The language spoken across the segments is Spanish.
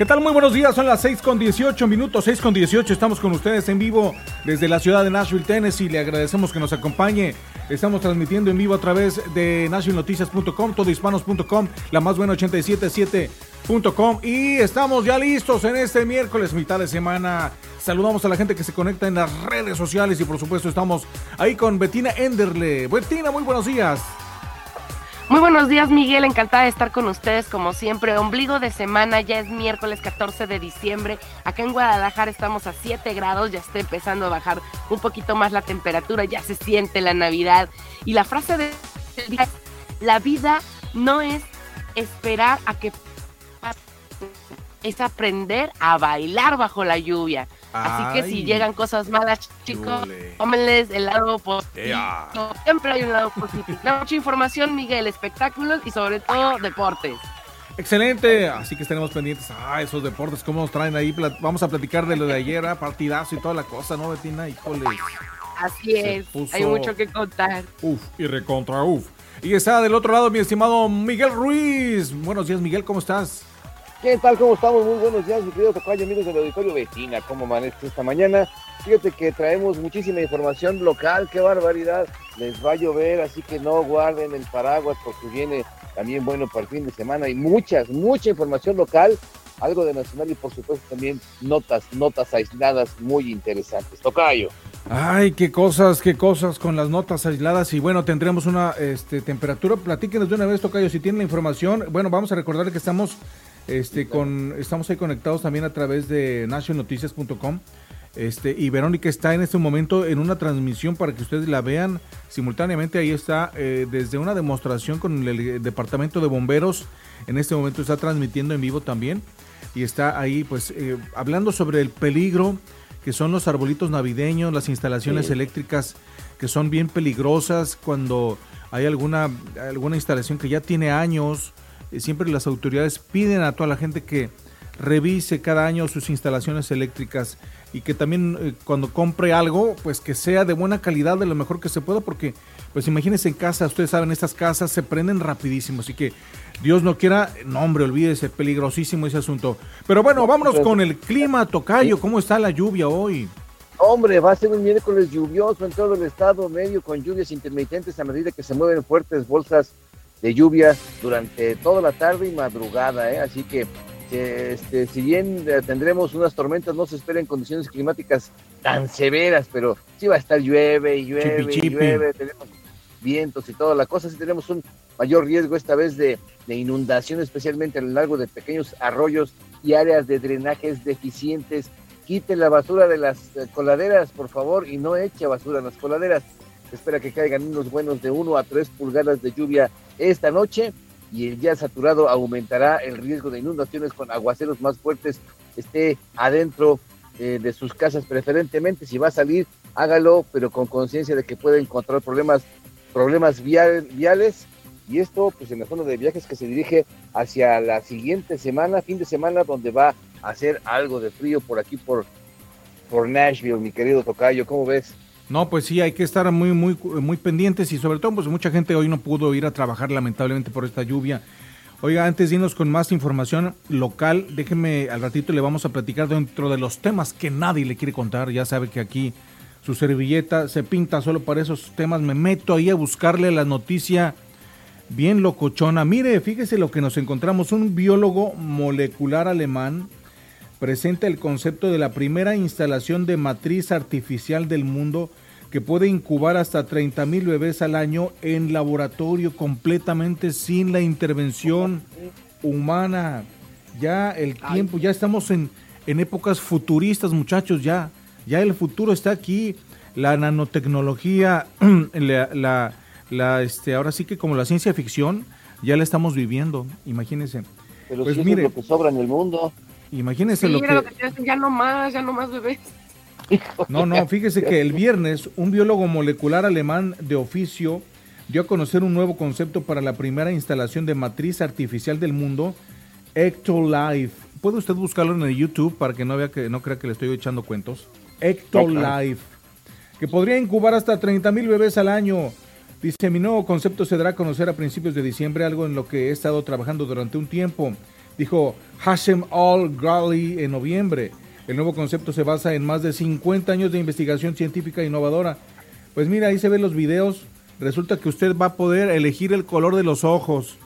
¿Qué tal? Muy buenos días, son las 6 con 18 minutos, 6 con 18, estamos con ustedes en vivo desde la ciudad de Nashville, Tennessee, le agradecemos que nos acompañe, estamos transmitiendo en vivo a través de nashvillenoticias.com, todohispanos.com, la más buena 877.com y estamos ya listos en este miércoles, mitad de semana, saludamos a la gente que se conecta en las redes sociales y por supuesto estamos ahí con Betina Enderle. Betina, muy buenos días. Muy buenos días, Miguel. Encantada de estar con ustedes como siempre. Ombligo de semana, ya es miércoles 14 de diciembre. Acá en Guadalajara estamos a 7 grados, ya está empezando a bajar un poquito más la temperatura, ya se siente la Navidad. Y la frase de día la vida no es esperar a que es aprender a bailar bajo la lluvia. Así que si llegan cosas malas, chicos, tómenles el lado positivo. Siempre hay un lado positivo. Mucha información, Miguel, espectáculos y sobre todo deportes. Excelente, así que estaremos pendientes. Ah, esos deportes, ¿cómo nos traen ahí? Vamos a platicar de lo de ayer, ah, partidazo y toda la cosa, ¿no, Betina? Híjole. Así es, hay mucho que contar. Uf, y recontra uf. Y está del otro lado mi estimado Miguel Ruiz. Buenos días, Miguel, ¿cómo estás? ¿Qué tal? ¿Cómo estamos? Muy buenos días, mi querido Tocayo, amigos del auditorio vecina. ¿Cómo amanece esta mañana? Fíjate que traemos muchísima información local, qué barbaridad. Les va a llover, así que no guarden el paraguas porque viene también bueno para el fin de semana. Y muchas, mucha información local, algo de nacional y por supuesto también notas, notas aisladas muy interesantes. Tocayo. Ay, qué cosas, qué cosas con las notas aisladas. Y bueno, tendremos una este, temperatura. Platíquenos de una vez, Tocayo, si tienen la información. Bueno, vamos a recordar que estamos este, con, estamos ahí conectados también a través de nationalnoticias.com. Este, y Verónica está en este momento en una transmisión para que ustedes la vean simultáneamente. Ahí está eh, desde una demostración con el, departamento de bomberos. En este momento está transmitiendo en vivo también. Y está ahí pues eh, hablando sobre el peligro que son los arbolitos navideños, las instalaciones eléctricas que son bien peligrosas cuando hay alguna, alguna instalación que ya tiene años siempre las autoridades piden a toda la gente que revise cada año sus instalaciones eléctricas y que también eh, cuando compre algo, pues que sea de buena calidad, de lo mejor que se pueda, porque pues imagínense en casa, ustedes saben, estas casas se prenden rapidísimo, así que Dios no quiera, no hombre, olvídese, peligrosísimo ese asunto. Pero bueno, vámonos con el clima, Tocayo, ¿cómo está la lluvia hoy? Hombre, va a ser un miércoles lluvioso en todo el estado medio, con lluvias intermitentes a medida que se mueven fuertes bolsas de lluvia durante toda la tarde y madrugada, ¿eh? así que este, si bien eh, tendremos unas tormentas, no se esperen condiciones climáticas tan severas, pero sí va a estar llueve y llueve y llueve, tenemos vientos y toda la cosa, sí tenemos un mayor riesgo esta vez de, de inundación, especialmente a lo largo de pequeños arroyos y áreas de drenajes deficientes. Quiten la basura de las eh, coladeras, por favor, y no eche basura en las coladeras. Se espera que caigan unos buenos de 1 a 3 pulgadas de lluvia esta noche y el ya saturado aumentará el riesgo de inundaciones con aguaceros más fuertes, esté adentro eh, de sus casas preferentemente, si va a salir, hágalo, pero con conciencia de que puede encontrar problemas, problemas viales, y esto pues en la zona de viajes que se dirige hacia la siguiente semana, fin de semana, donde va a hacer algo de frío por aquí, por, por Nashville, mi querido Tocayo, ¿cómo ves? No, pues sí, hay que estar muy, muy, muy pendientes y sobre todo, pues mucha gente hoy no pudo ir a trabajar lamentablemente por esta lluvia. Oiga, antes de irnos con más información local, déjeme al ratito le vamos a platicar dentro de los temas que nadie le quiere contar. Ya sabe que aquí su servilleta se pinta solo para esos temas. Me meto ahí a buscarle la noticia bien locochona. Mire, fíjese lo que nos encontramos. Un biólogo molecular alemán presenta el concepto de la primera instalación de matriz artificial del mundo que puede incubar hasta 30 mil bebés al año en laboratorio completamente sin la intervención humana. Ya el tiempo, ya estamos en, en épocas futuristas muchachos, ya, ya el futuro está aquí. La nanotecnología, la, la, este, ahora sí que como la ciencia ficción, ya la estamos viviendo, imagínense. Pero pues mire, lo que sobra en el mundo. Imagínense lo, que... Ya no más, ya no más bebés. No, no, fíjese que el viernes un biólogo molecular alemán de oficio dio a conocer un nuevo concepto para la primera instalación de matriz artificial del mundo, Ectolife. ¿Puede usted buscarlo en el YouTube para que no vea que no crea que le estoy echando cuentos? Ectolife, que podría incubar hasta 30 mil bebés al año. Dice, mi nuevo concepto se dará a conocer a principios de diciembre, algo en lo que he estado trabajando durante un tiempo. dijo Hashem Al-Ghali en noviembre. El nuevo concepto se basa en más de 50 años de investigación científica innovadora. Pues mira, ahí se ven los videos. Resulta que usted va a poder elegir el color de los ojos,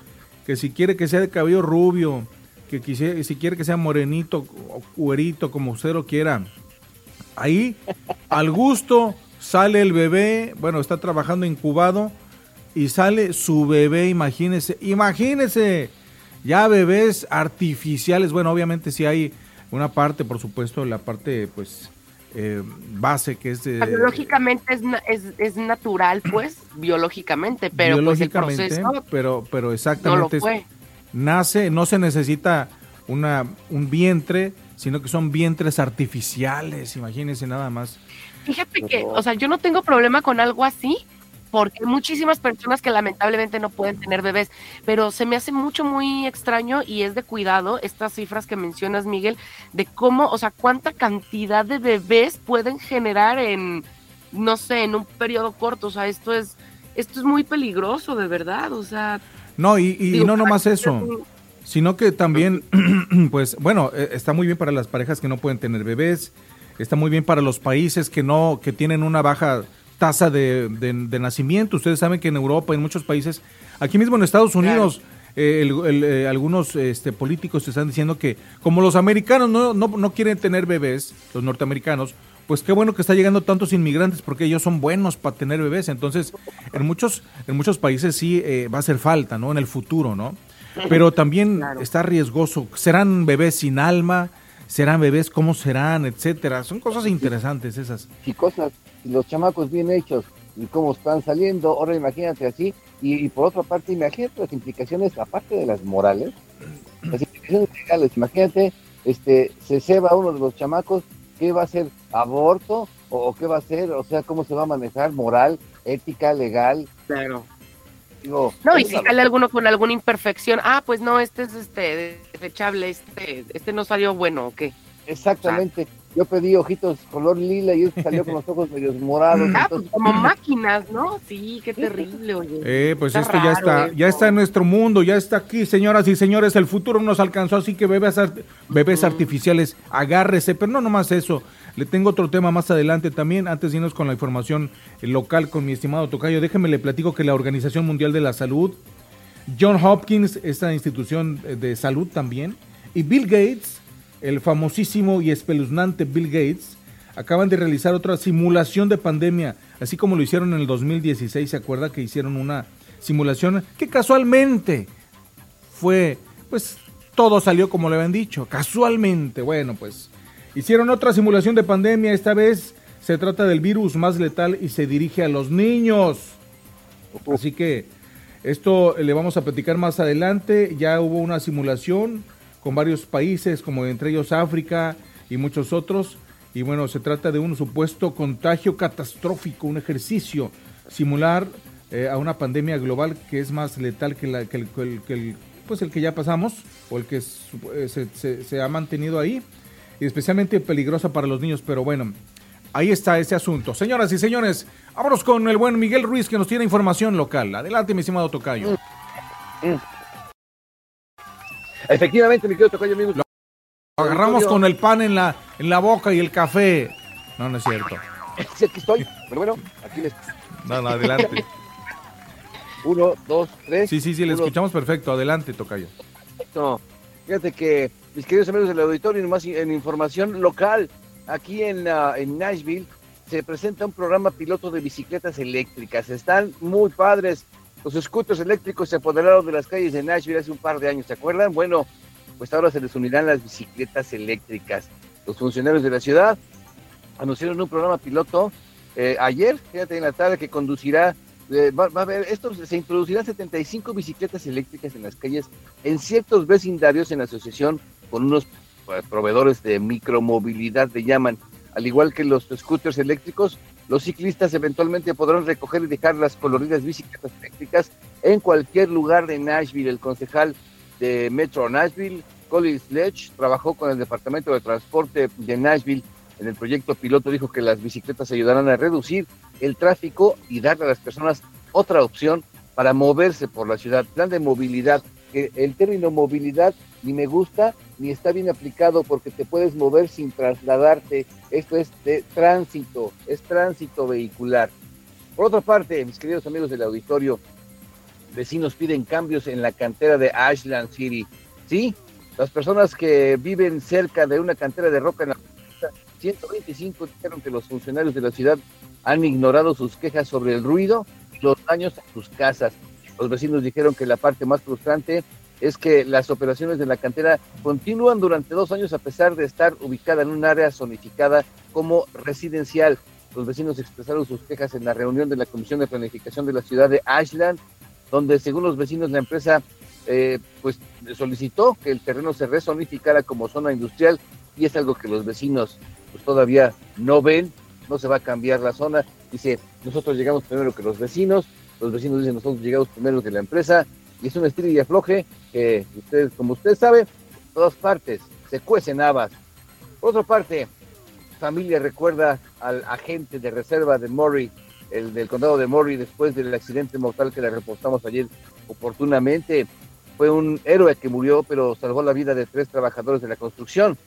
que si quiere que sea de cabello rubio, que si quiere que sea morenito o cuerito, como usted lo quiera. Ahí, al gusto, sale el bebé, bueno, está trabajando incubado y sale su bebé, imagínese, imagínese, ya bebés artificiales, bueno, obviamente si hay una parte, por supuesto, la parte, pues, eh, base que es... biológicamente es, es, natural, pues, biológicamente, pero pues el proceso pero, pero exactamente nace, no se necesita una, un vientre, sino que son vientres artificiales, imagínense nada más. Fíjate que, o sea, yo no tengo problema con algo así, porque hay muchísimas personas que lamentablemente no pueden tener bebés, pero se me hace mucho, muy extraño y es de cuidado estas cifras que mencionas, Miguel, de cómo, o sea, cuánta cantidad de bebés pueden generar en, no sé, en un periodo corto, o sea, esto es, esto es muy peligroso, de verdad, o sea. No, y, y no nomás eso, sino que también, pues, bueno, eh, está muy bien para las parejas que no pueden tener bebés, está muy bien para los países que no, que tienen una baja tasa de, nacimiento. Ustedes saben que en Europa, en muchos países, aquí mismo en Estados Unidos, eh, eh, algunos este, políticos están diciendo que como los americanos no, no, quieren tener bebés, los norteamericanos, pues qué bueno que está llegando tantos inmigrantes porque ellos son buenos para tener bebés. Entonces, en muchos, en muchos países sí eh, va a hacer falta, ¿no? En el futuro, ¿no? Pero también está riesgoso. ¿Serán bebés sin alma? ¿Serán bebés? ¿Cómo serán? Etcétera. Son cosas interesantes esas. Y cosas los chamacos bien hechos y cómo están saliendo, ahora imagínate así, y, por otra parte, imagínate las implicaciones, aparte de las morales, las implicaciones legales, imagínate, este, se ceba uno de los chamacos, ¿qué va a ser? ¿Aborto? ¿O qué va a ser? O sea, ¿cómo se va a manejar? ¿Moral? ¿Ética? ¿Legal? Claro. No, y si sale alguno con alguna imperfección, ah, pues no, este es este desechable, este, este no salió bueno, ¿o qué? Exactamente. Yo pedí ojitos color lila y él salió con los ojos medio morados. Ah, pues como máquinas, ¿no? Sí, qué terrible, oye. Eh, pues esto ya está, ya está en nuestro mundo, ya está aquí, señoras y señores, el futuro nos alcanzó, así que bebés, bebés artificiales, agárrese, pero no nomás eso. Le tengo otro tema más adelante también, antes de irnos con la información local con mi estimado Tocayo, déjeme le platico que la Organización Mundial de la Salud, John Hopkins, esta institución de salud también, y Bill Gates, el famosísimo y espeluznante Bill Gates, acaban de realizar otra simulación de pandemia, así como lo hicieron en el 2016, ¿se acuerda que hicieron una simulación que casualmente fue, pues todo salió como le habían dicho, casualmente, bueno, pues hicieron otra simulación de pandemia, esta vez se trata del virus más letal y se dirige a los niños. Así que esto le vamos a platicar más adelante, ya hubo una simulación con varios países, como entre ellos África y muchos otros. Y bueno, se trata de un supuesto contagio catastrófico, un ejercicio simular eh, a una pandemia global que es más letal que, la, que, el, pues el que ya pasamos o el que eh, se, se, ha mantenido ahí y especialmente peligrosa para los niños. Pero bueno, ahí está ese asunto. Señoras y señores, vámonos con el buen Miguel Ruiz que nos tiene información local. Adelante, mi estimado Tocayo. Efectivamente, mi querido Tocayo, amigos. Lo agarramos con el pan en la, en la boca y el café. No, no es cierto. Sí, aquí estoy, pero bueno, aquí les... No, no, adelante. Uno, dos, tres. Sí, sí, sí, le escuchamos perfecto. Adelante, Tocayo. No, fíjate que, mis queridos amigos del auditorio, nomás en información local, aquí en, Nashville, se presenta un programa piloto de bicicletas eléctricas. Están muy padres. Los scooters eléctricos se apoderaron de las calles de Nashville hace un par de años, ¿se acuerdan? Bueno, pues ahora se les unirán las bicicletas eléctricas. Los funcionarios de la ciudad anunciaron un programa piloto eh, ayer, fíjate en la tarde, que conducirá, eh, va, a haber, esto se introducirán 75 bicicletas eléctricas en las calles en ciertos vecindarios en asociación con unos pues, proveedores de micromovilidad, le llaman, al igual que los scooters eléctricos, los ciclistas eventualmente podrán recoger y dejar las coloridas bicicletas eléctricas en cualquier lugar de Nashville. El concejal de Metro Nashville, Colin Sledge, trabajó con el Departamento de Transporte de Nashville en el proyecto piloto. Dijo que las bicicletas ayudarán a reducir el tráfico y darle a las personas otra opción para moverse por la ciudad. Plan de movilidad porque el término movilidad ni me gusta ni está bien aplicado porque te puedes mover sin trasladarte. Esto es de tránsito, es tránsito vehicular. Por otra parte, mis queridos amigos del auditorio, vecinos piden cambios en la cantera de Ashland City. Sí, las personas que viven cerca de una cantera de roca en la 125 dijeron que los funcionarios de la ciudad han ignorado sus quejas sobre el ruido los daños a sus casas. Los vecinos dijeron que la parte más frustrante es que las operaciones de la cantera continúan durante dos años a pesar de estar ubicada en un área zonificada como residencial. Los vecinos expresaron sus quejas en la reunión de la Comisión de Planificación de la ciudad de Ashland, donde según los vecinos la empresa eh, pues solicitó que el terreno se rezonificara como zona industrial y es algo que los vecinos pues todavía no ven, no se va a cambiar la zona. Dice, nosotros llegamos primero que los vecinos, los vecinos dicen, nosotros llegamos primero que la empresa, y es un estilo y afloje que ustedes, como usted sabe, todas partes se cuecen habas. Por otra parte, familia recuerda al agente de reserva de Murray, el del condado de Murray, después del accidente mortal que le reportamos ayer oportunamente. Fue un héroe que murió, pero salvó la vida de tres trabajadores de la construcción.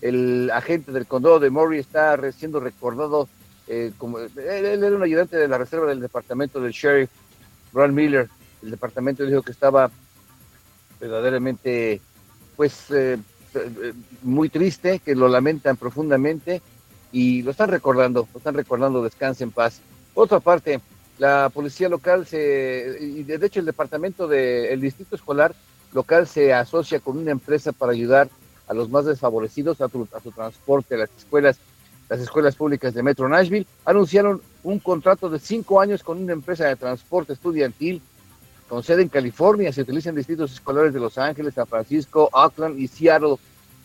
El agente del condado de Murray está siendo recordado eh, como él, era un ayudante de la reserva del departamento del sheriff, Ron Miller. El departamento dijo que estaba verdaderamente, pues, eh, eh, muy triste, que lo lamentan profundamente y lo están recordando, lo están recordando, descanse en paz. Otra parte, la policía local se, y de hecho el departamento del distrito escolar local se asocia con una empresa para ayudar a los más desfavorecidos a, su transporte a las escuelas. Las escuelas públicas de Metro Nashville anunciaron un contrato de cinco años con una empresa de transporte estudiantil con sede en California. Se utilizan distritos escolares de Los Ángeles, San Francisco, Auckland y Seattle.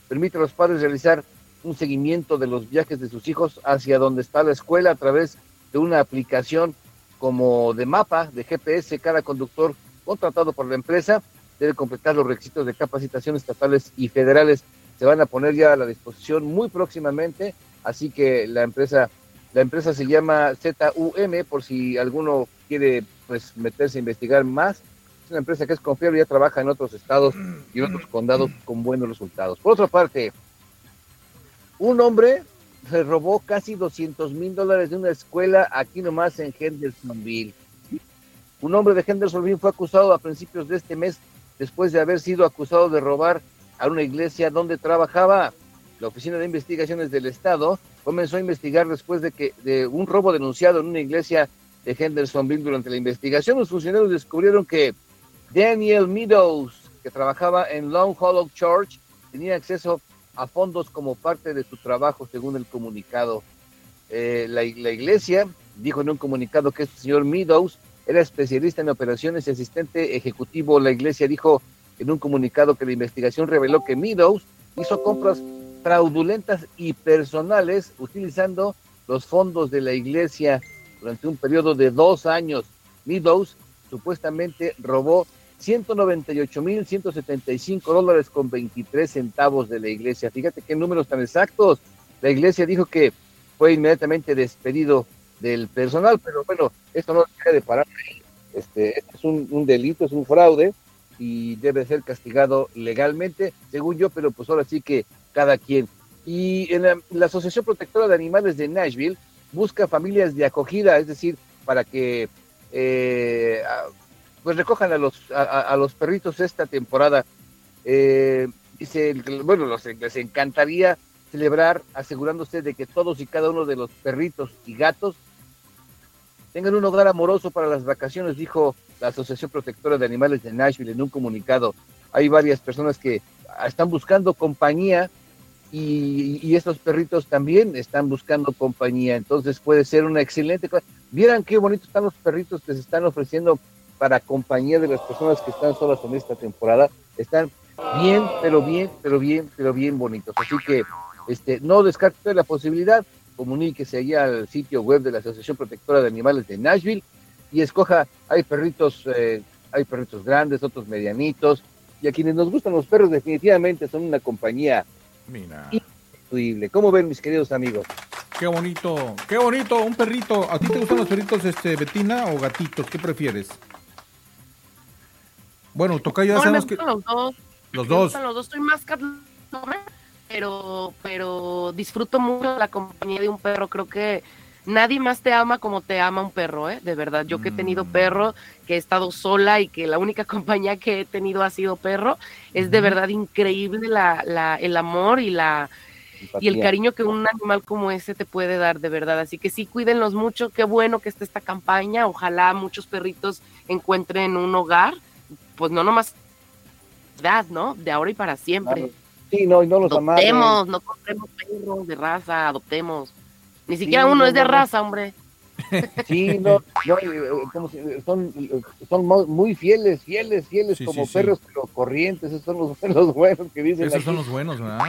Permite a los padres realizar un seguimiento de los viajes de sus hijos hacia donde está la escuela a través de una aplicación como de mapa de GPS. Cada conductor contratado por la empresa debe completar los requisitos de capacitación estatales y federales. Se van a poner ya a la disposición muy próximamente, así que la empresa, la empresa se llama ZUM, por si alguno quiere pues meterse a investigar más. Es una empresa que es confiable, ya trabaja en otros estados y en otros condados con buenos resultados. Por otra parte, un hombre se robó casi 200 mil dólares de una escuela aquí nomás en Hendersonville. Un hombre de Hendersonville fue acusado a principios de este mes después de haber sido acusado de robar a una iglesia donde trabajaba. La Oficina de Investigaciones del Estado comenzó a investigar después de que de un robo denunciado en una iglesia de Hendersonville durante la investigación. Los funcionarios descubrieron que Daniel Meadows, que trabajaba en Long Hollow Church, tenía acceso a fondos como parte de su trabajo, según el comunicado. Eh, la, la, iglesia dijo en un comunicado que este señor Meadows era especialista en operaciones y asistente ejecutivo. La iglesia dijo en un comunicado que la investigación reveló que Meadows hizo compras fraudulentas y personales utilizando los fondos de la iglesia durante un periodo de dos años. Meadows supuestamente robó 198.175 dólares con 23 centavos de la iglesia. Fíjate qué números tan exactos. La iglesia dijo que fue inmediatamente despedido del personal, pero bueno, esto no debe de parar Este, es un, delito, es un fraude y debe ser castigado legalmente, según yo, pero pues ahora sí que cada quien. Y en la, Asociación Protectora de Animales de Nashville busca familias de acogida, es decir, para que eh, pues recojan a los, a, los perritos esta temporada. Eh, dice, bueno, les encantaría celebrar asegurándose de que todos y cada uno de los perritos y gatos tengan un hogar amoroso para las vacaciones, dijo la Asociación Protectora de Animales de Nashville en un comunicado. Hay varias personas que están buscando compañía y, estos perritos también están buscando compañía, entonces puede ser una excelente cosa. Vieran qué bonitos están los perritos que se están ofreciendo para compañía de las personas que están solas en esta temporada. Están bien, pero bien, pero bien, pero bien bonitos. Así que este, no descarte la posibilidad comuníquese allí al sitio web de la Asociación Protectora de Animales de Nashville y escoja, hay perritos, eh, hay perritos grandes, otros medianitos, y a quienes nos gustan los perros definitivamente son una compañía increíble. ¿Cómo ven mis queridos amigos? Qué bonito, qué bonito, un perrito. ¿A ti te gustan los perritos, este, Betina o gatitos? ¿Qué prefieres? Bueno, Tocayo, ya sabemos que... Los dos. Los dos. Los dos, estoy más pero, pero disfruto mucho la compañía de un perro. Creo que nadie más te ama como te ama un perro, ¿eh? De verdad, yo que he tenido mm. perro, que he estado sola y que la única compañía que he tenido ha sido perro, es de verdad increíble la, la, el amor y la y el cariño que un animal como ese te puede dar, de verdad. Así que sí, cuídenlos mucho, qué bueno que esté esta campaña, ojalá muchos perritos encuentren un hogar, pues no nomás, ¿no? De ahora y para siempre. Sí, no, y no los Adoptemos, no compremos perros de raza, adoptemos. Ni siquiera uno es de raza, hombre. Sí, no, eh, son, son muy fieles, fieles, fieles, como perros pero corrientes, esos son los, buenos que dicen. Esos son los buenos, ¿verdad?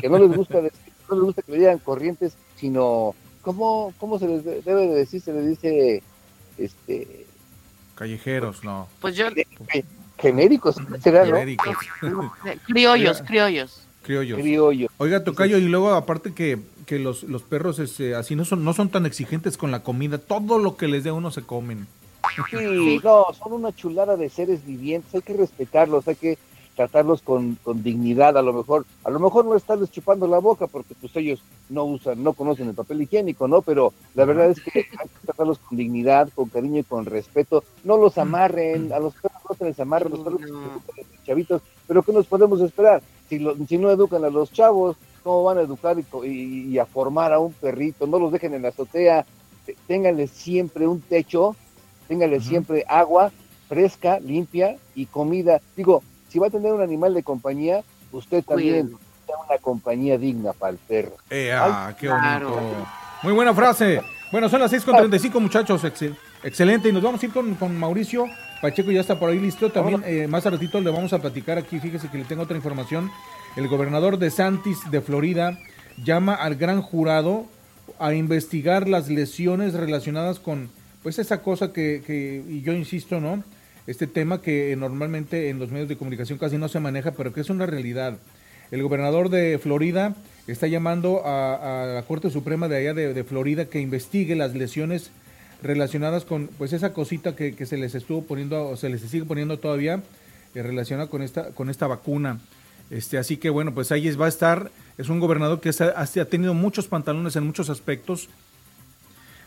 Que no les gusta, no les gusta que le digan corrientes, sino, ¿cómo, cómo se les debe de decir? Se les dice, este... Callejeros, no. Pues yo... Genéricos, ¿será, Genéricos. Criollos, criollos. Criollos. Oiga, Tocayo, y luego aparte que que los, los perros este, así no son, no son tan exigentes con la comida, todo lo que les dé uno se comen. Sí, no, son una chulada de seres vivientes, hay que respetarlos, hay que tratarlos con, con, dignidad, a lo mejor, a lo mejor no estarles chupando la boca porque pues ellos no usan, no conocen el papel higiénico, ¿no? Pero la verdad es que hay que tratarlos con dignidad, con cariño y con respeto, no los amarren, a los perros no se les amarren, los perros chavitos, pero ¿qué nos podemos esperar? Si, si no educan a los chavos, cómo van a educar y, a formar a un perrito, no los dejen en la azotea, ténganles siempre un techo, ténganles siempre agua fresca, limpia y comida. Digo, si va a tener un animal de compañía, usted también sea una compañía digna para el perro. Eh, ah, qué bonito. Muy buena frase. Bueno, son las 6.35 muchachos, excelente. Y nos vamos a ir con, Mauricio. Pacheco ya está por ahí listo. También eh, más a ratito le vamos a platicar aquí. Fíjese que le tengo otra información el gobernador de Santis de Florida llama al gran jurado a investigar las lesiones relacionadas con pues esa cosa que, que, y yo insisto, ¿no? Este tema que normalmente en los medios de comunicación casi no se maneja, pero que es una realidad. El gobernador de Florida está llamando a, la Corte Suprema de allá de, Florida que investigue las lesiones relacionadas con pues esa cosita que, que se les estuvo poniendo o se les sigue poniendo todavía eh, relacionada con esta, con esta vacuna. Este, así que bueno, pues ahí va a estar. Es un gobernador que ha, tenido muchos pantalones en muchos aspectos.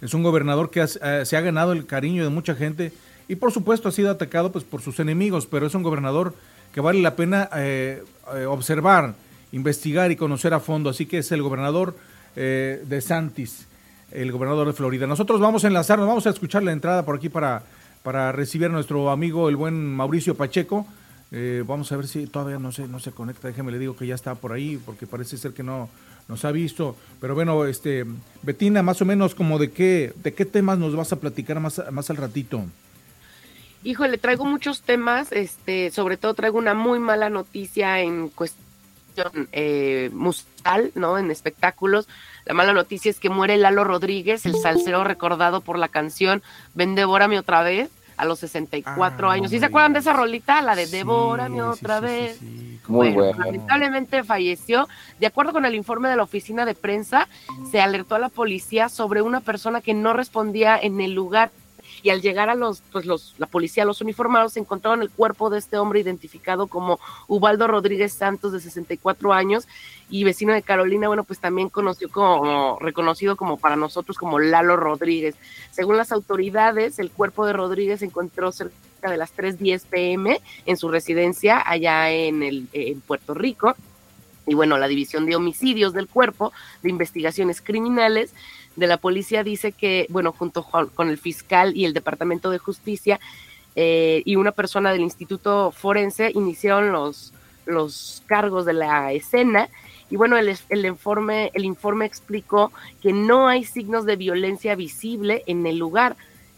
Es un gobernador que eh, se ha ganado el cariño de mucha gente y por supuesto ha sido atacado pues, por sus enemigos, pero es un gobernador que vale la pena eh, eh, observar, investigar y conocer a fondo. Así que es el gobernador de Santis, el gobernador de Florida. Nosotros vamos a enlazarnos, vamos a escuchar la entrada por aquí para, para recibir a nuestro amigo el buen Mauricio Pacheco eh, vamos a ver si todavía no se, no se conecta. Déjeme le digo que ya está por ahí, porque parece ser que no nos ha visto. Pero bueno, este, Betina, más o menos como de qué, de qué temas nos vas a platicar más, más al ratito. Híjole, traigo muchos temas, este, sobre todo traigo una muy mala noticia en cuestión eh, musical, ¿no? En espectáculos. La mala noticia es que muere Lalo Rodríguez, el salsero recordado por la canción Ven, devórame otra vez a los 64 ah, años. ¿Sí se acuerdan de esa rolita? La de Devórame otra vez. Muy bueno, lamentablemente falleció. De acuerdo con el informe de la oficina de prensa, se alertó a la policía sobre una persona que no respondía en el lugar y al llegar a los, pues los, la policía, los uniformados, encontraron el cuerpo de este hombre identificado como Ubaldo Rodríguez Santos, de 64 años, y vecino de Carolina, bueno, pues también conoció como, reconocido como para nosotros como Lalo Rodríguez. Según las autoridades, el cuerpo de Rodríguez se encontró cerca de las 3.10 pm en su residencia allá en, el, en Puerto Rico. Y bueno, la División de Homicidios del Cuerpo de Investigaciones Criminales de la policía dice que, bueno, junto con el fiscal y el Departamento de Justicia eh, y una persona del Instituto Forense iniciaron los, los cargos de la escena. Y bueno, el, el, informe, el informe explicó que no hay signos de violencia visible en el lugar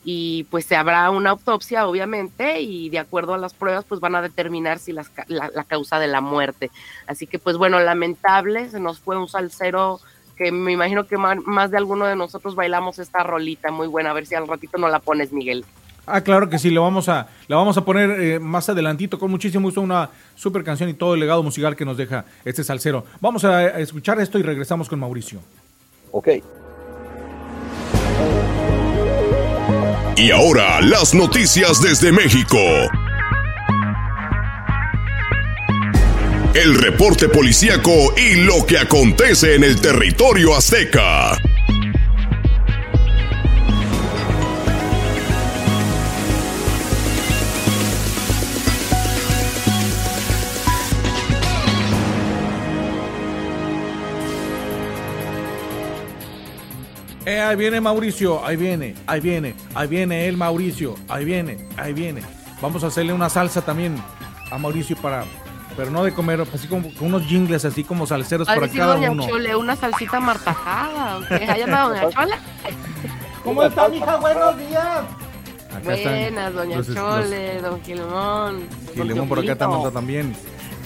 y pues se habrá una autopsia, obviamente, y de acuerdo a las pruebas, pues van a determinar si la, la causa de la muerte. Así que, pues bueno, lamentable, se nos fue un salsero que me imagino que más de alguno de nosotros bailamos esta rolita muy buena. A ver si al ratito no la pones, Miguel. Ah, claro que sí, lo vamos a, la vamos a poner eh, más adelantito con muchísimo gusto, una super canción y todo el legado musical que nos deja este salsero. Vamos a escuchar esto y regresamos con Mauricio. Ok. Y ahora las noticias desde México. El reporte policíaco y lo que acontece en el territorio azteca. Eh, ahí viene Mauricio, ahí viene, ahí viene, ahí viene el Mauricio, ahí viene, ahí viene. Vamos a hacerle una salsa también a Mauricio para, pero no de comer, así como con unos jingles, así como salseros para cada doña uno. Chole, una salsita martajada, ¿o qué? ¿Allá anda doña Chole? ¿Cómo está, mija? Buenos días. Acá están Buenas, doña los- los- Chole, don Gilemón. Y don Lemón por acá está también.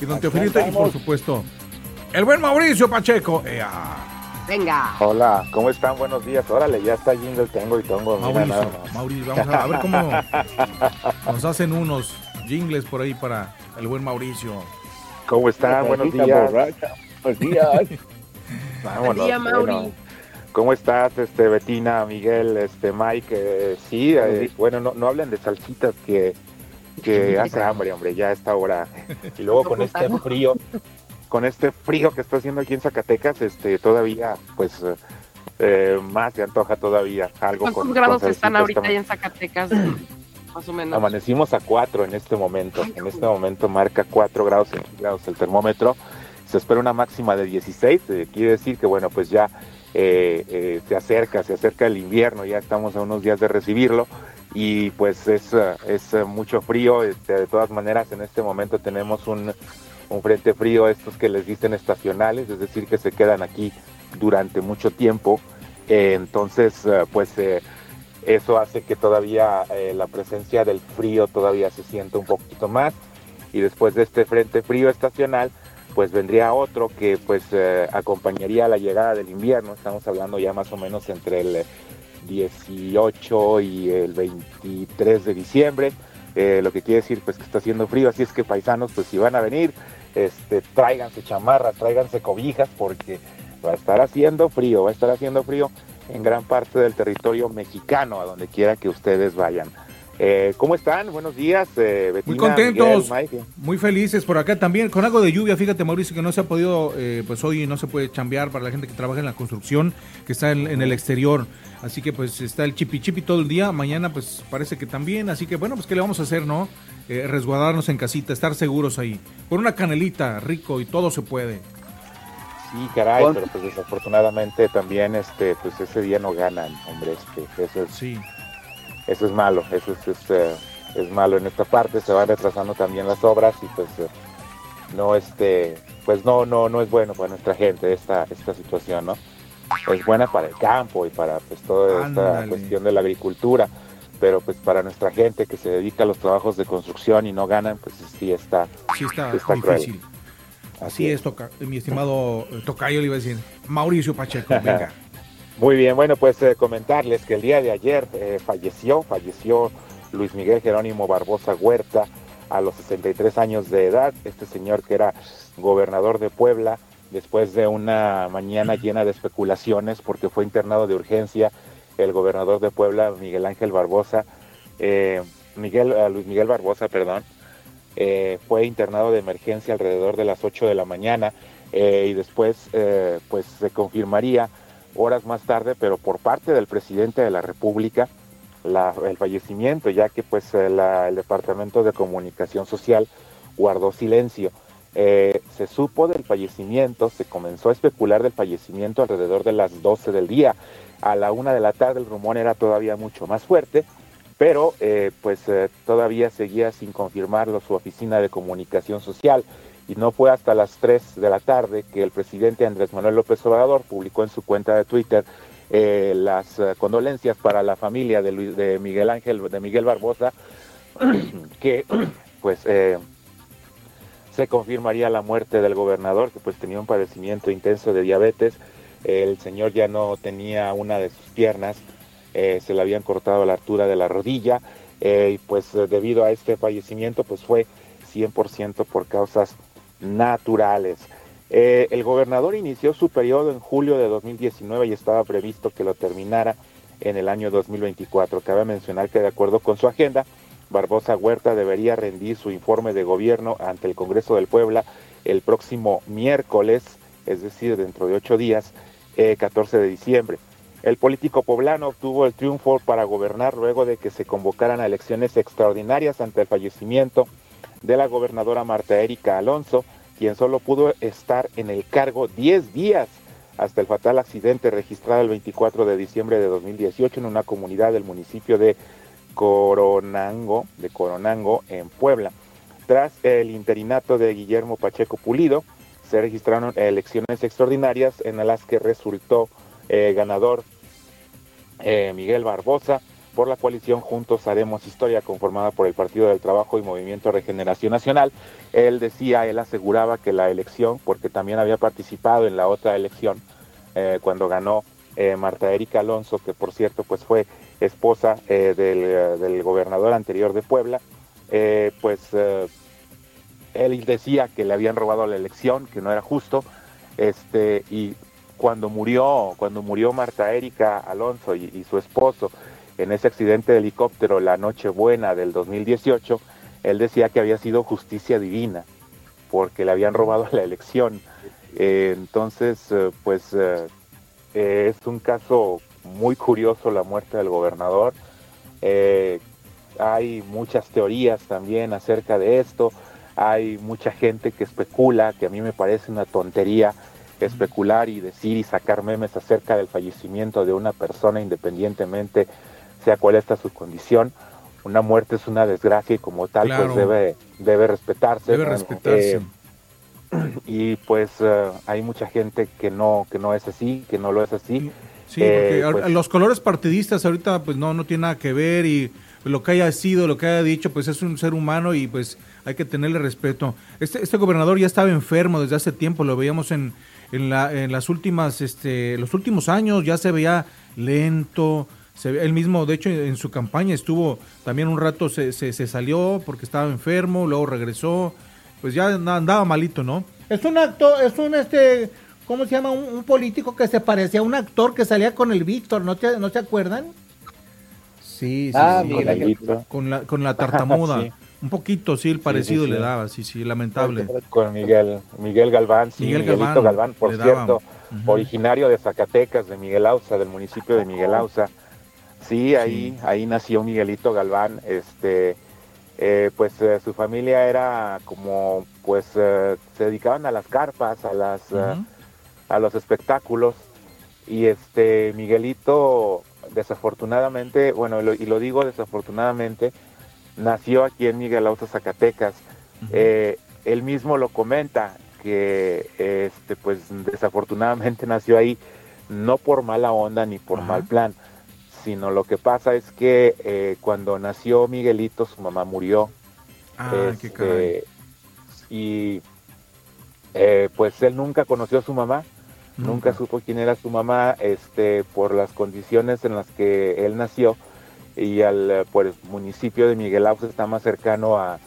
Y don Teofilito, y por supuesto, el buen Mauricio Pacheco. Ah, Venga. Hola, ¿cómo están? Buenos días. Órale, ya está jingle tengo y tengo. mira, nada Mauricio, más. Mauricio, vamos a, a ver cómo nos hacen unos jingles por ahí para el buen Mauricio. ¿Cómo están? Buenos días. borracha. Buenos días. Vámonos. Día, Mauri. Bueno, ¿Cómo estás, este, Betina, Miguel, este, Mike? Eh, sí, eh, bueno, no, no hablen de salsitas que, que hace hambre, hombre, ya a esta hora. Y luego con este frío, con este frío que está haciendo aquí en Zacatecas, este, todavía, pues, eh, más se antoja todavía algo ¿Cuántos con grados con están ahorita ahí en Zacatecas? Más o menos. Amanecimos a 4 en este momento. En este momento marca 4 grados centígrados el termómetro. Se espera una máxima de 16. eh, quiere decir que, bueno, pues ya eh, eh, se acerca, se acerca el invierno. Ya estamos a unos días de recibirlo. Y pues es, es mucho frío. este, de todas maneras, en este momento tenemos un, un frente frío, estos que les dicen estacionales, es decir, que se quedan aquí durante mucho tiempo. Entonces, pues eh, eso hace que todavía eh, la presencia del frío todavía se sienta un poquito más. Y después de este frente frío estacional, pues vendría otro que pues eh, acompañaría la llegada del invierno. Estamos hablando ya más o menos entre el 18 y el 23 de diciembre. eh, lo que quiere decir pues que está haciendo frío, así es que paisanos pues si van a venir, este, tráiganse chamarras, tráiganse cobijas porque va a estar haciendo frío, va a estar haciendo frío en gran parte del territorio mexicano, a donde quiera que ustedes vayan. Eh, ¿Cómo están? Buenos días, eh, Betina, Muy contentos, Miguel, muy felices por acá también, con algo de lluvia, fíjate Mauricio que no se ha podido, eh, pues hoy no se puede chambear para la gente que trabaja en la construcción, que está en, en el exterior, así que pues está el chipi chipi todo el día, mañana pues parece que también, así que bueno, pues qué le vamos a hacer, ¿no? Eh, resguardarnos en casita, estar seguros ahí, con una canelita, rico y todo se puede. Sí, caray, pero pues desafortunadamente también este, pues ese día no ganan, hombre, este, eso es, Sí, eso es malo, eso es, es, eh, es malo en esta parte, se van retrasando también las obras y pues eh, no este, pues no, no, no es bueno para nuestra gente esta, esta situación, ¿no? Es buena para el campo y para pues toda esta Ándale. cuestión de la agricultura, pero pues para nuestra gente que se dedica a los trabajos de construcción y no ganan, pues sí está, sí está, Está cruel. difícil. Así es, toca, mi estimado eh, Tocayo le iba a decir, Mauricio Pacheco, venga. Muy bien, bueno, pues eh, comentarles que el día de ayer eh, falleció, falleció Luis Miguel Jerónimo Barbosa Huerta a los 63 años de edad. Este señor que era gobernador de Puebla, después de una mañana llena de especulaciones porque fue internado de urgencia el gobernador de Puebla, Miguel Ángel Barbosa, eh, Miguel, Luis Miguel Barbosa, perdón, eh, fue internado de emergencia alrededor de las 8 de la mañana eh, y después eh, pues se confirmaría horas más tarde, pero por parte del presidente de la República, el fallecimiento, ya que pues el Departamento de Comunicación Social guardó silencio. Se supo del fallecimiento, se comenzó a especular del fallecimiento alrededor de las 12 del día. A la una de la tarde el rumor era todavía mucho más fuerte, pero eh, pues eh, todavía seguía sin confirmarlo su oficina de comunicación social y no fue hasta las 3 de la tarde que el presidente Andrés Manuel López Obrador publicó en su cuenta de Twitter eh, las condolencias para la familia de, de Miguel Ángel, de Miguel Barbosa, que pues se confirmaría la muerte del gobernador, que pues tenía un padecimiento intenso de diabetes. El señor ya no tenía una de sus piernas, eh, se le habían cortado la altura de la rodilla, eh, y pues eh, debido a este fallecimiento, pues fue 100% por causas naturales. El gobernador inició su periodo en julio de 2019 y estaba previsto que lo terminara en el año 2024. Cabe mencionar que de acuerdo con su agenda, Barbosa Huerta debería rendir su informe de gobierno ante el Congreso del Puebla el próximo miércoles, es decir, dentro de ocho días, 14 de diciembre. El político poblano obtuvo el triunfo para gobernar luego de que se convocaran a elecciones extraordinarias ante el fallecimiento de la gobernadora Marta Erika Alonso, quien solo pudo estar en el cargo 10 días hasta el fatal accidente registrado el 24 de diciembre de 2018 en una comunidad del municipio de Coronango, de Coronango, en Puebla. Tras el interinato de Guillermo Pacheco Pulido, se registraron elecciones extraordinarias en las que resultó eh, ganador eh, Miguel Barbosa por la coalición Juntos Haremos Historia, conformada por el Partido del Trabajo y Movimiento Regeneración Nacional. Él decía, él aseguraba que la elección, porque también había participado en la otra elección, eh, cuando ganó Marta Erika Alonso, que por cierto pues fue esposa del, del, gobernador anterior de Puebla, pues él decía que le habían robado la elección, que no era justo, este, y cuando murió, cuando murió Marta Erika Alonso y, su esposo en ese accidente de helicóptero la Nochebuena del 2018, él decía que había sido justicia divina, porque le habían robado la elección. Eh, entonces, eh, pues eh, es un caso muy curioso la muerte del gobernador. hay muchas teorías también acerca de esto. Hay mucha gente que especula, que a mí me parece una tontería, especular y decir y sacar memes acerca del fallecimiento de una persona independientemente sea cual está su condición. Una muerte es una desgracia y como tal pues debe, debe respetarse. Debe respetarse. Eh, y pues eh, hay mucha gente que no, que no es así, que no lo es así. Sí, porque eh, pues los colores partidistas ahorita pues no, no tiene nada que ver y lo que haya sido, lo que haya dicho, pues es un ser humano y pues hay que tenerle respeto. Este, este gobernador ya estaba enfermo desde hace tiempo, lo veíamos en, en, la, en las últimas, este, los últimos años ya se veía lento. Se, él mismo, de hecho, en su campaña estuvo también un rato, se, se, salió porque estaba enfermo, luego regresó, pues ya andaba malito, ¿no? Es un actor, es un, este, ¿cómo se llama? Un, político que se parecía a un actor que salía con el Víctor, ¿no, te, ¿no se acuerdan? Sí, sí, ah, Con, la, con la tartamuda. Un poquito, sí, el parecido le daba, sí, sí, lamentable. Con Miguel, Miguel Galván, sí, Miguel Miguelito Galván, por cierto, originario de Zacatecas, de Miguel Ausa, del municipio de Miguel Ausa. Sí, ahí, ahí nació Miguelito Galván, este, eh, pues eh, su familia era como, pues eh, se dedicaban a las carpas, a las, a los espectáculos, y este Miguelito, desafortunadamente, bueno, y lo digo desafortunadamente, nació aquí en Miguel Ausa, Zacatecas. Eh, él mismo lo comenta que este pues desafortunadamente nació ahí no por mala onda ni por mal plan, sino lo que pasa es que eh, cuando nació Miguelito su mamá murió. Ah, este, y eh, pues él nunca conoció a su mamá, nunca. supo quién era su mamá, este, por las condiciones en las que él nació y al eh, pues, municipio de Miguel Ausa está más cercano a,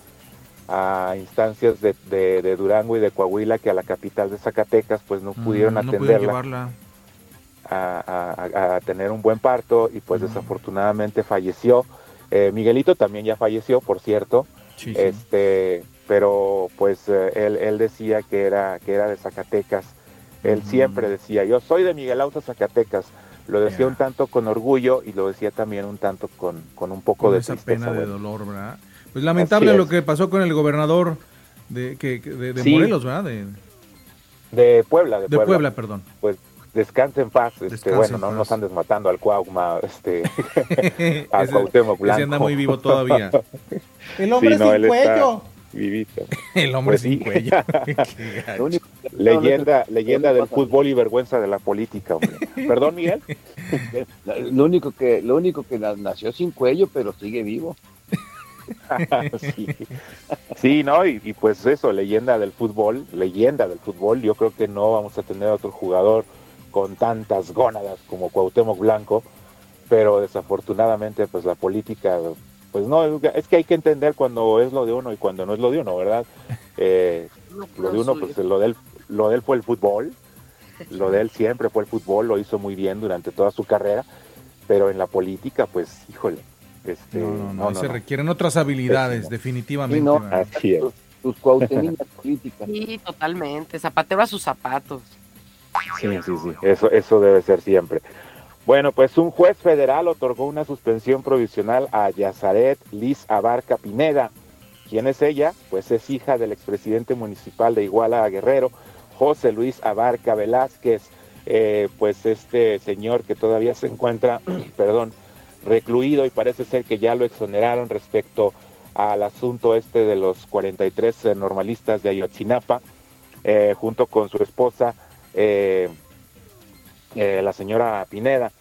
instancias de, Durango y de Coahuila que a la capital de Zacatecas, pues no mm, pudieron atenderla. A, tener un buen parto y pues desafortunadamente falleció. Eh, Miguelito también ya falleció, por cierto. Este, pero pues eh, él, él, decía que era, que era de Zacatecas. Él siempre decía, yo soy de Miguel Ausa, Zacatecas. Lo decía un tanto con orgullo y lo decía también un tanto con, con un poco de esa pena de dolor, ¿verdad? Pues lamentable lo que pasó con el gobernador de, que, de, Morelos, ¿verdad? De, Puebla, de, Puebla. perdón. Pues descanse en paz, este, bueno, no nos andes matando al Cuauma, este, al Cuauhtémoc Blanco. Ese anda muy vivo todavía. el hombre sin cuello vivito. El hombre pues sin cuello. leyenda, leyenda del fútbol y vergüenza de la política, Perdón, Miguel. Lo único que, lo único que nació sin cuello, pero sigue vivo. sí. no, y, pues eso, leyenda del fútbol, leyenda del fútbol. Yo creo que no vamos a tener otro jugador con tantas gónadas como Cuauhtémoc Blanco, pero desafortunadamente, pues la política pues no, es que hay que entender cuando es lo de uno y cuando no es lo de uno, ¿verdad? Eh, lo de uno, pues lo de, él, lo de él fue el fútbol, lo de él siempre fue el fútbol, lo hizo muy bien durante toda su carrera, pero en la política, pues, híjole, este, no, no, se requieren otras habilidades, definitivamente. así es. sus cuautemillas políticas. Sí, totalmente. Zapatero a sus zapatos. Sí, sí, sí. Eso, eso debe ser siempre. Bueno, pues un juez federal otorgó una suspensión provisional a Yazaret Liz Abarca Pineda. ¿Quién es ella? Pues es hija del expresidente municipal de Iguala Guerrero, José Luis Abarca Velázquez. Eh, pues este señor que todavía se encuentra, perdón, recluido y parece ser que ya lo exoneraron respecto al asunto este de los 43 eh, normalistas de Ayotzinapa, eh, junto con su esposa, la señora Pineda.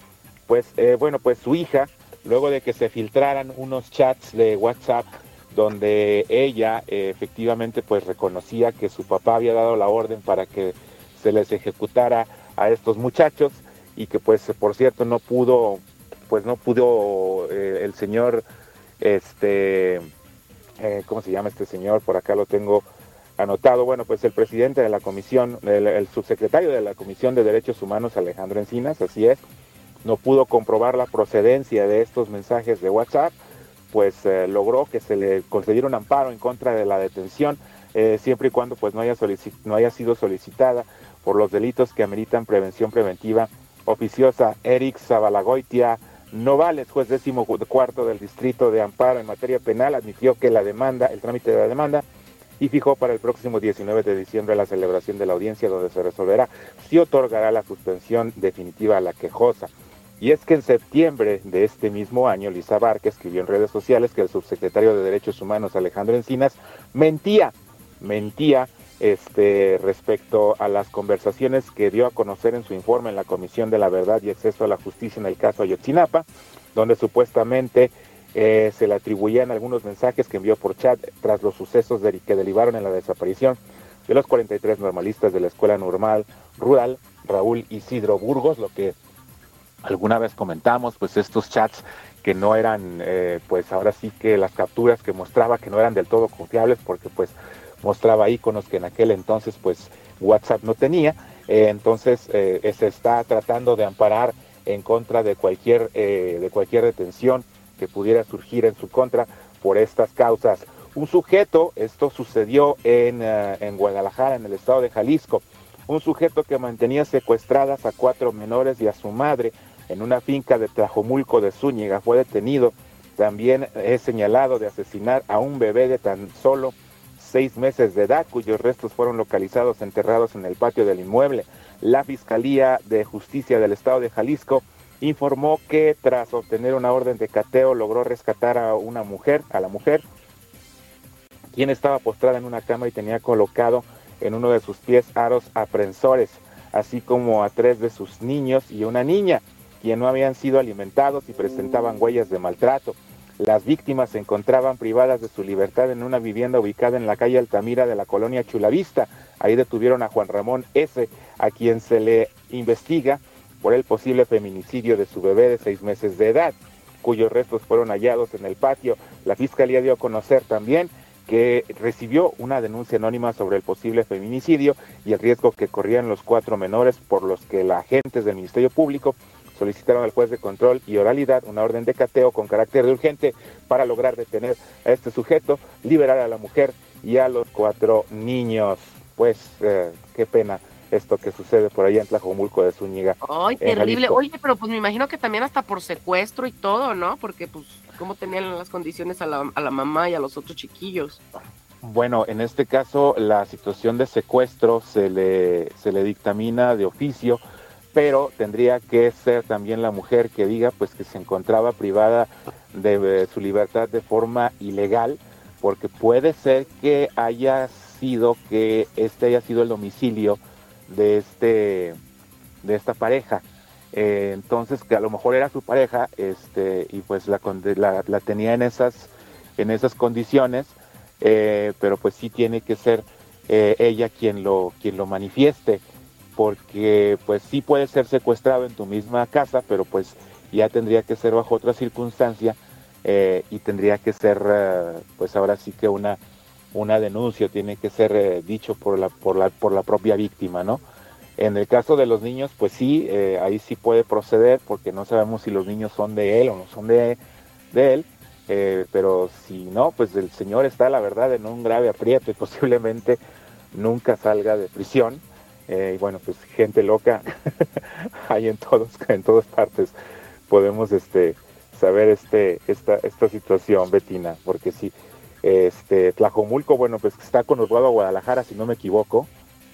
Pues bueno, pues su hija, luego de que se filtraran unos chats de WhatsApp donde ella efectivamente pues reconocía que su papá había dado la orden para que se les ejecutara a estos muchachos y que pues por cierto no pudo pues no pudo eh, el señor este eh, cómo se llama este señor por acá lo tengo anotado bueno pues el presidente de la comisión el, subsecretario de la comisión de derechos humanos Alejandro Encinas así es no pudo comprobar la procedencia de estos mensajes de WhatsApp pues eh, logró que se le concediera un amparo en contra de la detención siempre y cuando pues no haya, no haya sido solicitada por los delitos que ameritan prevención preventiva oficiosa. Eric Zabalagoitia Novales, juez décimo cuarto del Distrito de Amparo en materia penal, admitió que la demanda, el trámite de la demanda, y fijó para el próximo 19 de diciembre la celebración de la audiencia donde se resolverá si otorgará la suspensión definitiva a la quejosa. Y es que en septiembre de este mismo año, Lisa Barque escribió en redes sociales que el subsecretario de Derechos Humanos, Alejandro Encinas, mentía, mentía este, respecto a las conversaciones que dio a conocer en su informe en la Comisión de la Verdad y Acceso a la Justicia en el caso Ayotzinapa, donde supuestamente eh, se le atribuían algunos mensajes que envió por chat tras los sucesos que derivaron en la desaparición de los 43 normalistas de la Escuela Normal Rural Raúl Isidro Burgos, lo que alguna vez comentamos, pues estos chats que no eran, eh, pues ahora sí que las capturas que mostraba que no eran del todo confiables porque pues mostraba iconos que en aquel entonces pues WhatsApp no tenía. Eh, entonces se está tratando de amparar en contra de cualquier, de cualquier detención que pudiera surgir en su contra por estas causas. Un sujeto, esto sucedió en, en Guadalajara, en el estado de Jalisco, un sujeto que mantenía secuestradas a cuatro menores y a su madre en una finca de Tlajomulco de Zúñiga fue detenido. También es señalado de asesinar a un bebé de tan solo seis meses de edad, cuyos restos fueron localizados enterrados en el patio del inmueble. La Fiscalía de Justicia del Estado de Jalisco informó que tras obtener una orden de cateo logró rescatar a una mujer, a la mujer, quien estaba postrada en una cama y tenía colocado en uno de sus pies aros aprensores, así como a tres de sus niños y una niña, quien no habían sido alimentados y presentaban huellas de maltrato. Las víctimas se encontraban privadas de su libertad en una vivienda ubicada en la calle Altamira de la colonia Chulavista. Ahí detuvieron a Juan Ramón S., a quien se le investiga por el posible feminicidio de su bebé de seis meses de edad, cuyos restos fueron hallados en el patio. La fiscalía dio a conocer también que recibió una denuncia anónima sobre el posible feminicidio y el riesgo que corrían los cuatro menores por los que la agentes del Ministerio Público solicitaron al juez de control y oralidad una orden de cateo con carácter de urgente para lograr detener a este sujeto, liberar a la mujer y a los cuatro niños. Pues eh, qué pena esto que sucede por allá en Tlajomulco de Zúñiga. Ay, terrible. Oye, pero pues me imagino que también hasta por secuestro y todo, ¿no? Porque pues cómo tenían las condiciones a la, a la mamá y a los otros chiquillos. Bueno, en este caso la situación de secuestro se le, se le dictamina de oficio pero tendría que ser también la mujer que diga pues que se encontraba privada de, su libertad de forma ilegal, porque puede ser que haya sido que este haya sido el domicilio de este de esta pareja. Eh, entonces que a lo mejor era su pareja, este, y pues la, la, tenía en esas, en esas condiciones, eh, pero pues sí tiene que ser eh, ella quien lo, quien lo manifieste porque pues sí puede ser secuestrado en tu misma casa, pero pues ya tendría que ser bajo otra circunstancia y tendría que ser pues ahora sí que una, una denuncia, tiene que ser eh, dicho por la, por, la, por la propia víctima, ¿no? En el caso de los niños, pues sí, ahí sí puede proceder porque no sabemos si los niños son de él o no son de, de él, eh, pero si no, pues el señor está, la verdad, en un grave aprieto y posiblemente nunca salga de prisión. Eh, y bueno, pues gente loca hay en todos, en todas partes. Podemos este saber este esta esta situación, Betina, porque si este Tlajomulco, bueno, pues está conurbado a Guadalajara, si no me equivoco,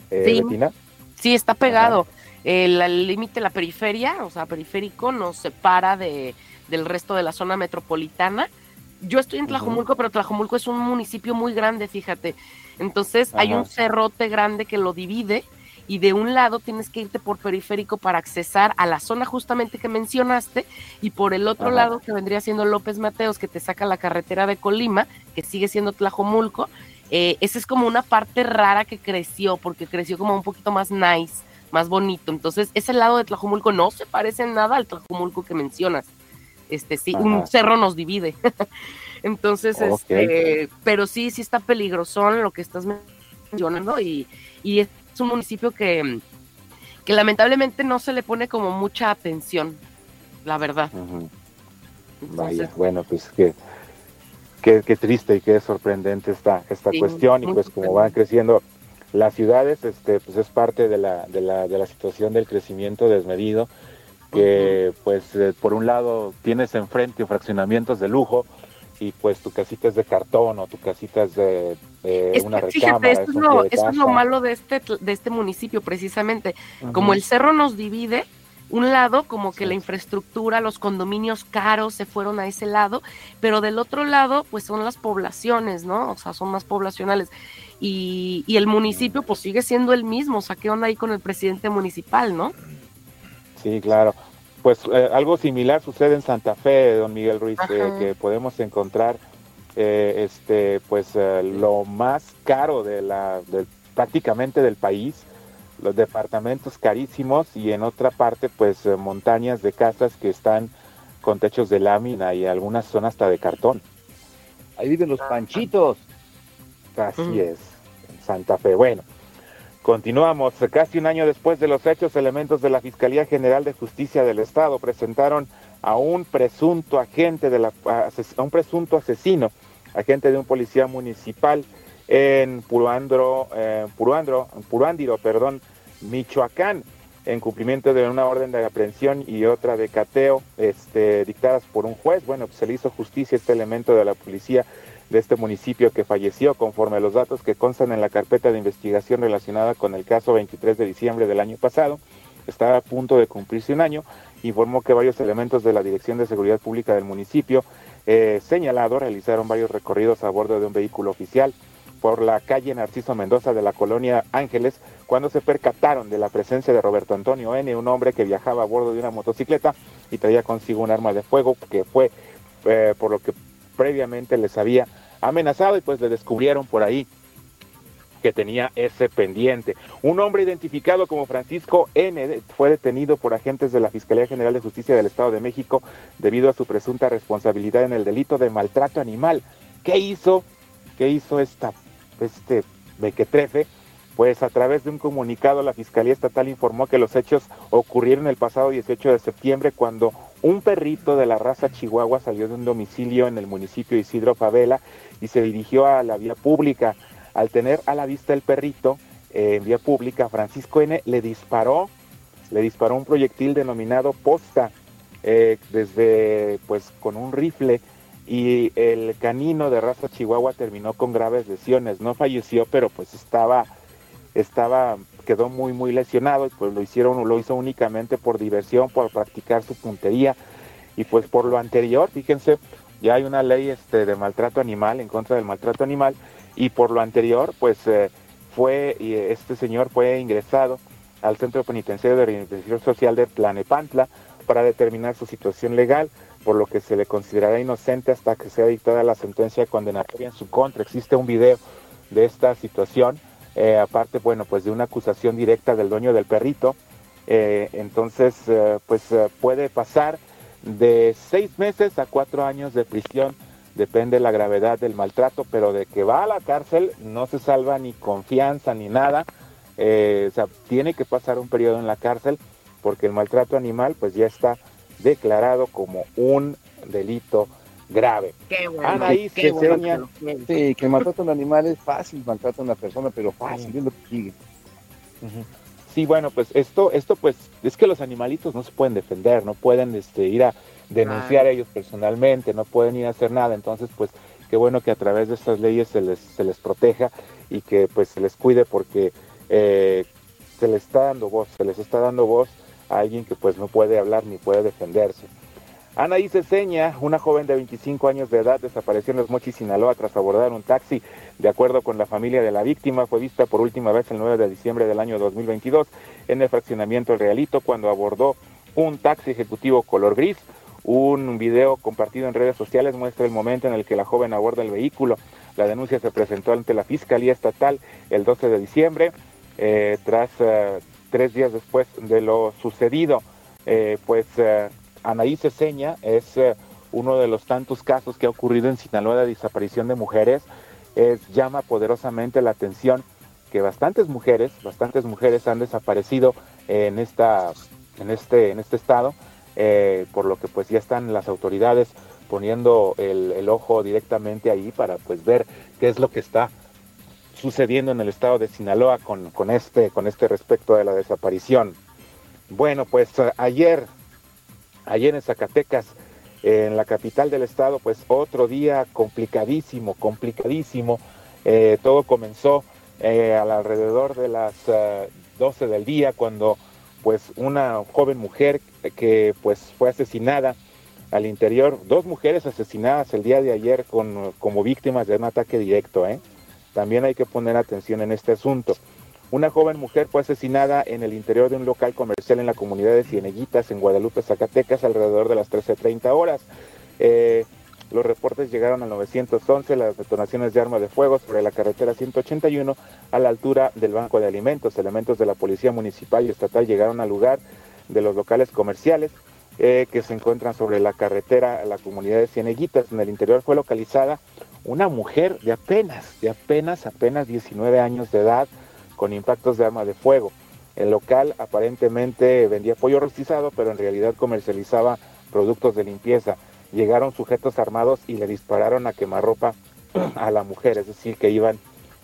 eh, Sí. Betina. Sí, está pegado. El límite, la periferia, o sea, periférico, nos separa de, del resto de la zona metropolitana. Yo estoy en. Tlajomulco, pero Tlajomulco es un municipio muy grande, fíjate. Entonces hay un cerrote grande que lo divide y de un lado tienes que irte por periférico para accesar a la zona justamente que mencionaste y por el otro Ajá. lado que vendría siendo López Mateos que te saca la carretera de Colima, que sigue siendo Tlajomulco. Eh, esa es como una parte rara que creció porque creció como un poquito más nice, más bonito. Entonces ese lado de Tlajomulco no se parece en nada al Tlajomulco que mencionas. Este sí, Ajá. un cerro nos divide. Entonces, Ok. este, pero sí, sí está peligrosón lo que estás mencionando y, y es un municipio que, que lamentablemente no se le pone como mucha atención, la verdad. Ujú. Entonces, Vaya, bueno, pues que qué, qué triste y qué sorprendente está esta Sí, cuestión y pues como van creciendo las ciudades, este, pues es parte de la, de la, de la situación del crecimiento desmedido, que pues eh, por un lado tienes enfrente fraccionamientos de lujo y pues tu casita es de cartón o tu casita es de, de es una recámara, fíjate, esto es lo, esto es malo de este, de este municipio precisamente. Como el cerro nos divide, un lado como que Sí. la infraestructura, los condominios caros se fueron a ese lado, pero del otro lado pues son las poblaciones, ¿no? O sea, son más poblacionales. Y, y el municipio pues sigue siendo el mismo, o sea, ¿qué onda ahí con el presidente municipal, no? Sí, claro. Pues eh, algo similar sucede en Santa Fe, don Miguel Ruiz, eh, que podemos encontrar eh, este, pues eh, lo más caro de la, del- prácticamente del país, los departamentos carísimos y en otra parte, pues eh, montañas de casas que están con techos de lámina y algunas son hasta de cartón. Ahí viven los panchitos. Así es, en Santa Fe. Bueno, continuamos. Casi un año después de los hechos, elementos de la Fiscalía General de Justicia del Estado presentaron a un presunto agente de la, un presunto asesino, agente de un policía municipal en Puruandro, eh, Puruándiro, perdón, Michoacán, en cumplimiento de una orden de aprehensión y otra de cateo, este, dictadas por un juez. Bueno, pues se le hizo justicia a este elemento de la policía de este municipio que falleció conforme a los datos que constan en la carpeta de investigación relacionada con el caso 23 de diciembre del año pasado. Está a punto de cumplirse un año. Informó que varios elementos de la Dirección de Seguridad Pública del municipio eh, señalado realizaron varios recorridos a bordo de un vehículo oficial por la calle Narciso Mendoza de la colonia Ángeles cuando se percataron de la presencia de Roberto Antonio N., un hombre que viajaba a bordo de una motocicleta y traía consigo un arma de fuego que fue eh, por lo que previamente les había amenazado y pues le descubrieron por ahí que tenía ese pendiente. Un hombre identificado como Francisco N. fue detenido por agentes de la Fiscalía General de Justicia del Estado de México debido a su presunta responsabilidad en el delito de maltrato animal. ¿Qué hizo? ¿Qué hizo esta, este mequetrefe? Pues a través de un comunicado la Fiscalía Estatal informó que los hechos ocurrieron el pasado 18 de septiembre cuando un perrito de la raza chihuahua salió de un domicilio en el municipio de Isidro Favela y se dirigió a la vía pública. Al tener a la vista el perrito eh, en vía pública, Francisco N. le disparó, le disparó un proyectil denominado posta eh, desde pues con un rifle y el canino de raza chihuahua terminó con graves lesiones. No falleció, pero pues estaba estaba quedó muy muy lesionado y pues lo hicieron lo hizo únicamente por diversión, por practicar su puntería y pues por lo anterior, fíjense, ya hay una ley este de maltrato animal en contra del maltrato animal y por lo anterior pues eh, fue y este señor fue ingresado al Centro Penitenciario de Reintegración Social de Tlanepantla para determinar su situación legal, por lo que se le considerará inocente hasta que sea dictada la sentencia condenatoria en su contra. Existe un video de esta situación, eh, aparte, bueno, pues de una acusación directa del dueño del perrito. Eh, entonces, eh, pues puede pasar de seis meses a cuatro años de prisión, depende la gravedad del maltrato, pero de que va a la cárcel no se salva ni confianza ni nada. O tiene que pasar un periodo en la cárcel porque el maltrato animal pues ya está declarado como un delito grave. Qué bueno. Anaí qué bueno Ceseña. Sí, que el maltrato a un animal es fácil, maltrato a una persona, pero fácil, es lo que sigue. Sí, bueno, pues esto, esto pues es que los animalitos no se pueden defender, no pueden este, ir a denunciar a ellos personalmente, no pueden ir a hacer nada, entonces pues qué bueno que a través de estas leyes se les, se les proteja y que pues se les cuide porque eh, se les está dando voz, se les está dando voz a alguien que pues no puede hablar ni puede defenderse. Anaí Ceseña, una joven de 25 años de edad, desapareció en Los Mochis, Sinaloa, tras abordar un taxi. De acuerdo con la familia de la víctima, fue vista por última vez el 9 de diciembre del año 2022 en el fraccionamiento El Realito, cuando abordó un taxi ejecutivo color gris. Un video compartido en redes sociales muestra el momento en el que la joven aborda el vehículo. La denuncia se presentó ante la Fiscalía Estatal el 12 de diciembre, eh, tras eh, tres días después de lo sucedido. Eh, pues Anaí Ceseña es eh, uno de los tantos casos que ha ocurrido en Sinaloa de desaparición de mujeres. Es, llama poderosamente la atención que bastantes mujeres, bastantes mujeres han desaparecido en esta, en este, en este estado, eh, por lo que pues ya están las autoridades poniendo el, el ojo directamente ahí para pues ver qué es lo que está sucediendo en el estado de Sinaloa con, con este, con este respecto de la desaparición. Bueno, pues ayer, ayer en Zacatecas, en la capital del estado, pues otro día complicadísimo, complicadísimo. Eh, todo comenzó eh, al alrededor de las eh, 12 del día cuando pues una joven mujer que pues fue asesinada al interior, dos mujeres asesinadas el día de ayer con, como víctimas de un ataque directo, ¿eh? También hay que poner atención en este asunto. Una joven mujer fue asesinada en el interior de un local comercial en la comunidad de Cieneguitas, en Guadalupe, Zacatecas, alrededor de las 13.30 horas. Eh, los reportes llegaron al 911, las detonaciones de arma de fuego sobre la carretera 181 a la altura del Banco de Alimentos. Elementos de la Policía Municipal y Estatal llegaron al lugar de los locales comerciales eh, que se encuentran sobre la carretera a la comunidad de Cieneguitas. En el interior fue localizada una mujer de apenas, de apenas, apenas 19 años de edad con impactos de arma de fuego. El local aparentemente vendía pollo rostizado, pero en realidad comercializaba productos de limpieza. Llegaron sujetos armados y le dispararon a quemarropa a la mujer, es decir, que iban,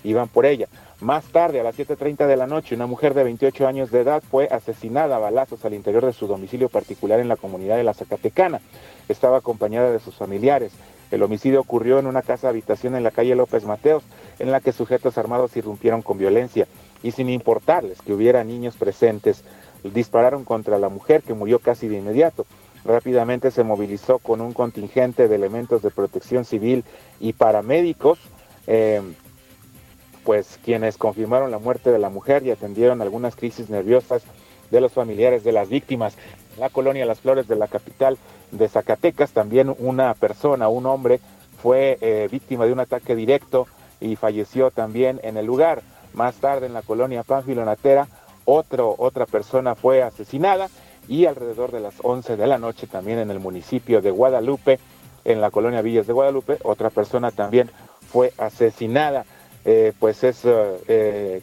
iban por ella. Más tarde, a las 7.30 de la noche, una mujer de 28 años de edad fue asesinada a balazos al interior de su domicilio particular en la comunidad de La Zacatecana. Estaba acompañada de sus familiares. El homicidio ocurrió en una casa habitación en la calle López Mateos, en la que sujetos armados irrumpieron con violencia y sin importarles que hubiera niños presentes, dispararon contra la mujer que murió casi de inmediato. Rápidamente se movilizó con un contingente de elementos de protección civil y paramédicos, eh, pues quienes confirmaron la muerte de la mujer y atendieron algunas crisis nerviosas de los familiares de las víctimas. En la colonia Las Flores de la capital de Zacatecas, también una persona, un hombre, fue eh, víctima de un ataque directo y falleció también en el lugar. Más tarde en la colonia Pánfilo Natera, otra persona fue asesinada y alrededor de las 11 de la noche también en el municipio de Guadalupe, en la colonia Villas de Guadalupe, otra persona también fue asesinada. Eh, pues es, eh, eh,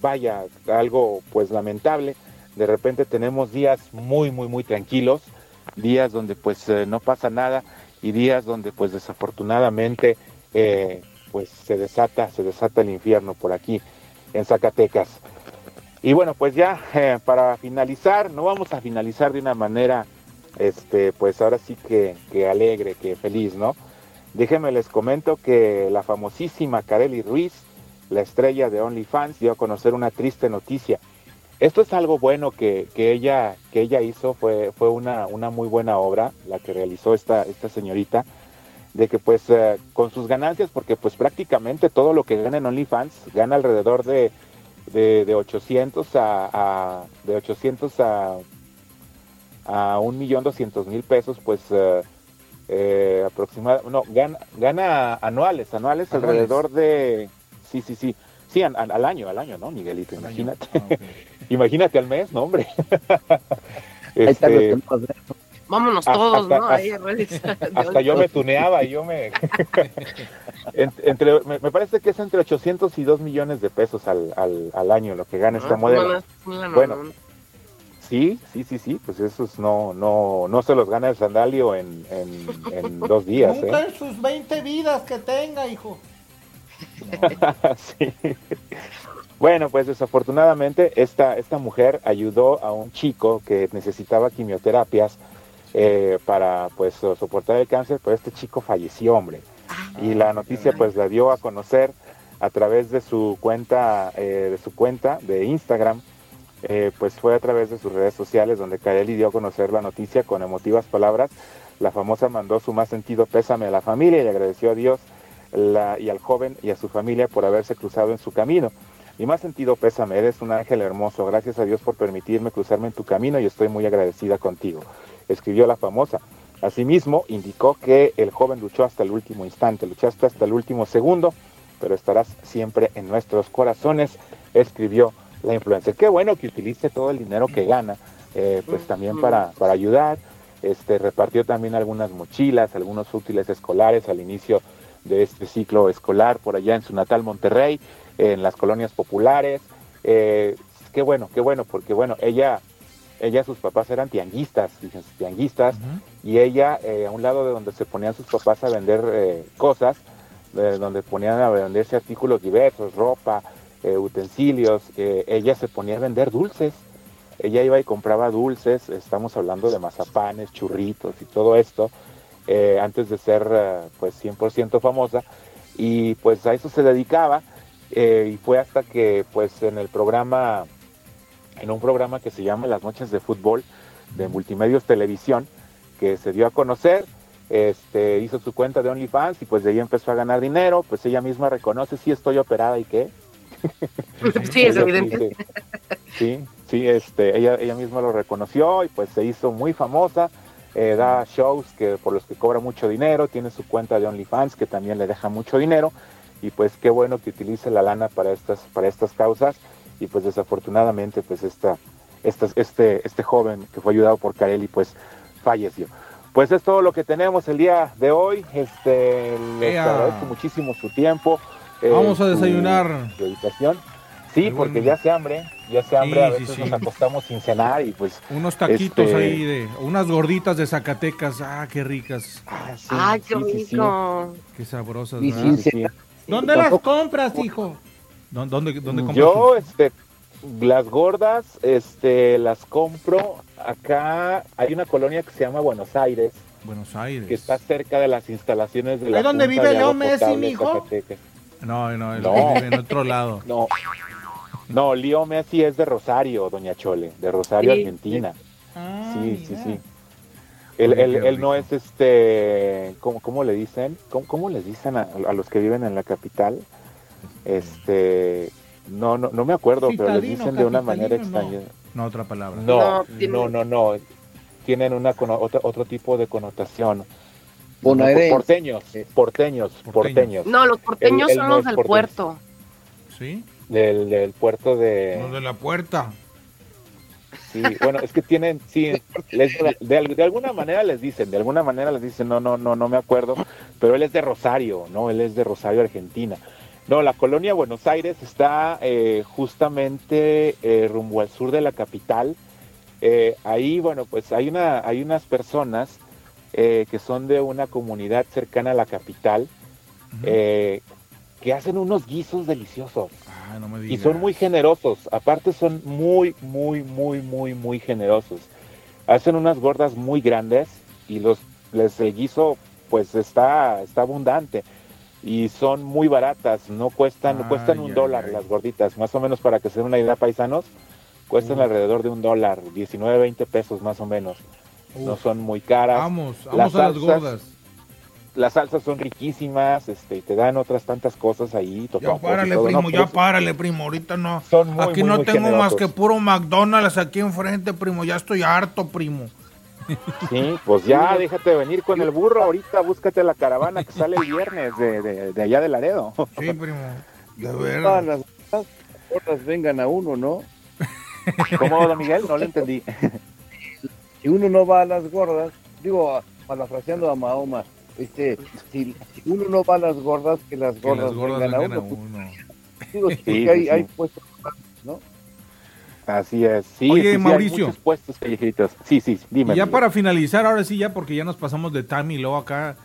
vaya, algo pues lamentable. De repente tenemos días muy, muy, muy tranquilos, días donde pues no pasa nada y días donde pues desafortunadamente pues se desata, se desata el infierno por aquí en Zacatecas. Y bueno, pues ya eh, para finalizar, no vamos a finalizar de una manera, este, pues ahora sí que, que alegre, que feliz, ¿no? Déjenme les comento que la famosísima Kareli Ruiz, la estrella de OnlyFans, dio a conocer una triste noticia. Esto es algo bueno que, que ella, que ella hizo, fue, fue una, una muy buena obra la que realizó esta, esta señorita, de que pues eh, con sus ganancias, porque pues prácticamente todo lo que gana en OnlyFans gana alrededor de, de, de 800 a, a- de 800 a a un millón doscientos mil pesos, pues eh, eh, aproximadamente, no, gana, gana anuales, anuales, Anuales. alrededor de, sí, sí, sí, sí, an- an- al año, al año, ¿no, Miguelito? Al. Imagínate, Ah, imagínate al mes, no, hombre. Ahí están los Este. Vámonos Hasta- todos, hasta- ¿no? Ahí a realizar de hasta yo me tuneaba y yo me... En- entre, me, me parece que es entre 800 y 2 millones de pesos al, al, al año lo que gana esta Ah, modelo. no, no, no, no, Bueno, no. Sí, sí, sí, sí, pues esos no, no, no se los gana el sandalio en, en, en dos días. Nunca ¿eh? en sus 20 vidas que tenga, hijo. Sí. Bueno, pues desafortunadamente esta, esta mujer ayudó a un chico que necesitaba quimioterapias eh, para pues so- soportar el cáncer, pero este chico falleció, hombre. Y la noticia pues la dio a conocer a través de su cuenta, eh, de su cuenta de Instagram, eh, pues fue a través de sus redes sociales donde Kareli dio a conocer la noticia con emotivas palabras. La famosa mandó su más sentido pésame a la familia y agradeció a Dios la- y al joven y a su familia por haberse cruzado en su camino. Mi más sentido pésame, eres un ángel hermoso. Gracias a Dios por permitirme cruzarme en tu camino y estoy muy agradecida contigo. Escribió la famosa. Asimismo, indicó que el joven luchó hasta el último instante, luchaste hasta el último segundo, pero estarás siempre en nuestros corazones, escribió la influencer. Qué bueno que utilice todo el dinero que gana, eh, pues también para, para ayudar. Este, repartió también algunas mochilas, algunos útiles escolares al inicio de este ciclo escolar por allá en su natal Monterrey, en las colonias populares. Eh, qué bueno, qué bueno, porque bueno, ella, ella, sus papás eran tianguistas, fíjense, tianguistas, y ella, eh, a un lado de donde se ponían sus papás a vender eh, cosas, eh, donde ponían a venderse artículos diversos, ropa, eh, utensilios, ella se ponía a vender dulces. Ella iba y compraba dulces, estamos hablando de mazapanes, churritos y todo esto, antes de ser pues 100% famosa, y pues a eso se dedicaba, y fue hasta que pues en el programa, en un programa que se llama Las Noches de Fútbol de Multimedios Televisión, que se dio a conocer, este, hizo su cuenta de OnlyFans y pues de ahí empezó a ganar dinero, pues ella misma reconoce, sí estoy operada y qué. Sí, es evidente. Sí, sí, este, ella, ella misma lo reconoció y pues se hizo muy famosa, eh, da shows que por los que cobra mucho dinero, tiene su cuenta de OnlyFans que también le deja mucho dinero. Y pues qué bueno que utilice la lana para estas, para estas causas y pues desafortunadamente pues esta, esta- este, este joven que fue ayudado por Carelli pues falleció. Pues es todo lo que tenemos el día de hoy. Este, les Ea. agradezco muchísimo su tiempo. eh, Vamos a su desayunar. dedicación. Sí, porque bueno. ya se hambre, ya se hambre, Sí, a sí, veces sí. nos acostamos sin cenar y pues... Unos taquitos Este- ahí de, unas gorditas de Zacatecas, ah, qué ricas, ah, sí, Ay, qué sí, sí, sí. rico. qué sabrosas. Y ¿verdad? sin Sí, sí. ¿Dónde las compras, hijo? ¿Dó- ¿Dónde, dónde compras Yo, tus- este, las gordas, este, las compro acá. Hay una colonia que se llama Buenos Aires, Buenos Aires? que está cerca de las instalaciones de la ¿Ahí donde vive Leo Messi, mijo? No, no, él No. vive en otro lado. No, no, Leo Messi es de Rosario, Doña Chole, de Rosario, Sí. Argentina. Ah, Sí, sí, sí. Él, él, él no es este, ¿cómo, cómo le dicen? ¿Cómo, cómo les dicen a, a los que viven en la capital? Este, no, no, no me acuerdo, pero les Citadino, dicen de una manera no. extraña. No, otra palabra. No, No, no, no. Tienen una cono- otro, otro tipo de connotación. Bonaerense. Porteños, porteños, Porteños. porteños. No, los porteños son los del porteño. puerto. ¿Sí? Del, del puerto de... Los de la puerta. Sí, bueno, es que tienen, sí, les- de, al- de alguna manera les dicen, de alguna manera les dicen, no, no, no, no me acuerdo, pero él es de Rosario, ¿no? Él es de Rosario, Argentina. No, la colonia Buenos Aires está eh, justamente eh, rumbo al sur de la capital. Eh, ahí, bueno, pues hay, una, hay unas personas que son de una comunidad cercana a la capital que hacen unos guisos deliciosos. Ah, no me Y digas. son muy generosos, aparte son muy, muy, muy, muy, muy generosos. Hacen unas gordas muy grandes y los les el guiso pues está, está abundante y son muy baratas, no cuestan, cuestan un dólar las gorditas, más o menos para que se den una idea paisanos, cuestan alrededor de un dólar, 19, 20 pesos más o menos. No son muy caras. Vamos, Las vamos a las salsas, gordas. Las salsas son riquísimas, este, y te dan otras tantas cosas ahí. Ya párale, primo, ya párale, primo. Ahorita no. Son muy, aquí muy, no muy tengo más que puro McDonald's aquí enfrente, primo. Ya estoy harto, primo. Sí, pues ya déjate venir con el burro. Ahorita búscate la caravana que sale el viernes de, de- de allá de Laredo. Sí, primo. De verdad. las las gordas vengan a uno, ¿no? ¿Cómo, don Miguel? No lo entendí. Si uno no va a las gordas, digo, parafraseando a Mahoma, este, si, si uno no va a las gordas, que las Que gordas, las gordas vengan a vengan a uno. uno. Digo, Sí, sí, hay, sí. hay puestos, ¿no? Así es. Sí, Oye, sí, sí, hay Mauricio. muchos puestos callejitos. Sí, sí, dime. Y ya para finalizar, ahora sí, ya porque ya nos pasamos de time y luego acá,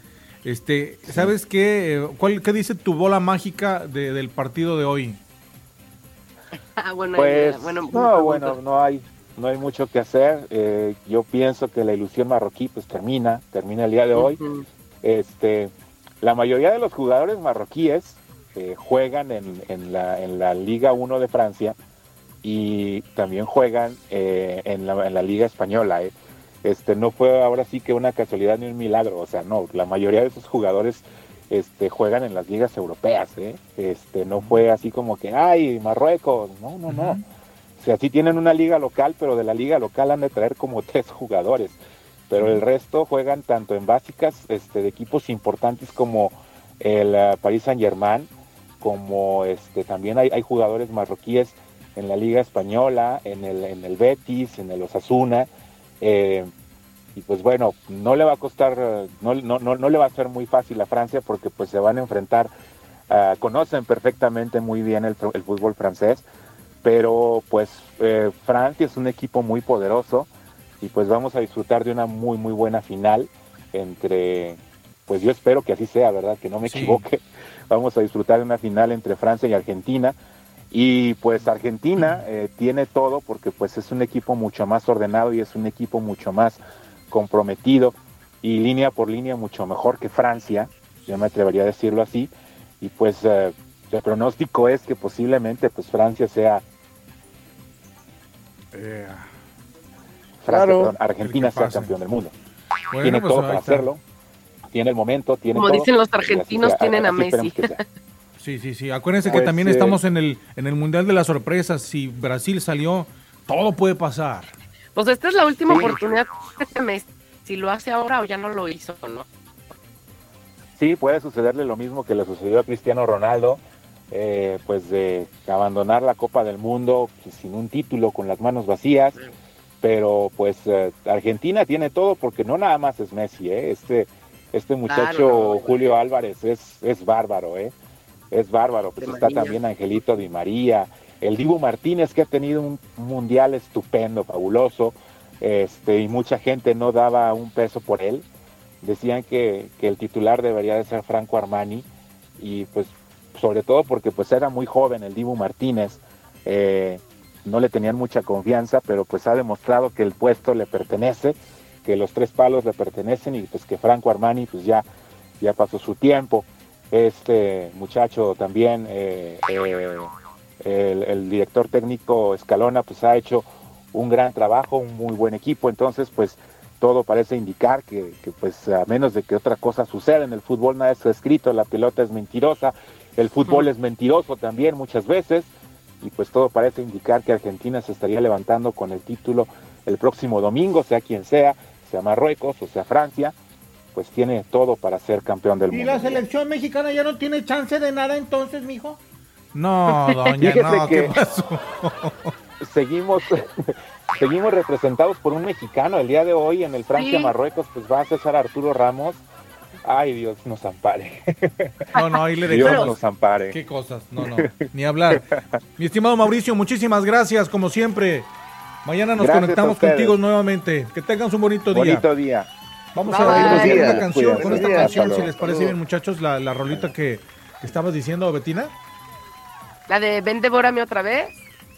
este, ¿sabes qué? Eh, ¿Cuál, ¿Qué dice tu bola mágica de- del partido de hoy? Ah, bueno, Pues, bueno, no, bueno, no hay, no hay mucho que hacer. Eh, yo pienso que la ilusión marroquí pues termina, termina el día de hoy. Ujú. Este, la mayoría de los jugadores marroquíes eh, juegan en, en la, en la Liga 1 de Francia y también juegan eh, en, la, en la Liga Española. eh. Este, no fue ahora sí que una casualidad ni un milagro, o sea, no, la mayoría de esos jugadores este, juegan en las ligas europeas, ¿eh? este, no fue así como que, ay, Marruecos, no, no, no. O sea, sí tienen una liga local, pero de la liga local han de traer como tres jugadores. Pero el resto juegan tanto en básicas este, de equipos importantes como el eh, Paris Saint Germain, como este, también hay, hay jugadores marroquíes en la liga española, en el, en el Betis, en el Osasuna. eh, y pues bueno, no le va a costar, no, no, no, no le va a ser muy fácil a Francia porque pues se van a enfrentar, ah, conocen perfectamente muy bien el, el fútbol francés, pero pues eh, Francia es un equipo muy poderoso y pues vamos a disfrutar de una muy muy buena final entre, pues yo espero que así sea, ¿verdad? Que no me Sí. equivoque. Vamos a disfrutar de una final entre Francia y Argentina. Y pues Argentina eh, tiene todo porque pues es un equipo mucho más ordenado y es un equipo mucho más comprometido y línea por línea mucho mejor que Francia, yo me atrevería a decirlo así. Y pues eh, el pronóstico es que posiblemente pues Francia sea Francia, Claro. perdón, Argentina sea campeón del mundo. Bueno, tiene pues todo para hacerlo, tiene el momento, tiene Como todo, dicen los así argentinos, tienen a así Messi. Sí, sí, sí. Acuérdense que Pues, también eh, estamos en el, en el Mundial de las Sorpresas. Si Brasil salió, todo puede pasar. Pues esta es la última Sí. oportunidad de este mes. Si lo hace ahora o ya no lo hizo, ¿no? Sí, puede sucederle lo mismo que le sucedió a Cristiano Ronaldo, eh, pues de abandonar la Copa del Mundo sin un título, con las manos vacías, pero pues eh, Argentina tiene todo porque no nada más es Messi, ¿eh? este, este muchacho Claro, no, Julio Álvarez es, es bárbaro, ¿eh? Es bárbaro, pues está María. también Angelito Di María, el Dibu Martínez que ha tenido un mundial estupendo, fabuloso, este, y mucha gente no daba un peso por él, decían que, que el titular debería de ser Franco Armani y pues sobre todo porque pues era muy joven el Dibu Martínez, eh, no le tenían mucha confianza, pero pues ha demostrado que el puesto le pertenece, que los tres palos le pertenecen y pues que Franco Armani pues ya, ya pasó su tiempo. Este muchacho también, eh, eh, el, el director técnico Escalona pues ha hecho un gran trabajo, un muy buen equipo, entonces pues todo parece indicar que, que, pues a menos de que otra cosa suceda en el fútbol nada está escrito, la pelota es mentirosa, el fútbol es mentiroso también muchas veces y pues todo parece indicar que Argentina se estaría levantando con el título el próximo domingo, sea quien sea, sea Marruecos o sea Francia, pues tiene todo para ser campeón del ¿Y mundo. la selección mexicana ya no tiene chance de nada entonces, mijo? No, doña, Fíjese no, ¿qué que- pasó? seguimos seguimos representados por un mexicano el día de hoy en el Francia Sí. Marruecos pues va a César Arturo Ramos ay Dios nos ampare No, no, ahí le Dios dejamos. nos ampare ¿Qué cosas? No, no, ni hablar. Mi estimado Mauricio, muchísimas gracias, como siempre. Mañana nos Gracias conectamos contigo nuevamente. Que tengan un bonito día. bonito día Vamos Bye, a ir bye. con esta Buenos canción, con esta días. canción, si les parece bien, muchachos, la, la rolita que, que estabas diciendo, Betina. La de Ven, devórame otra vez.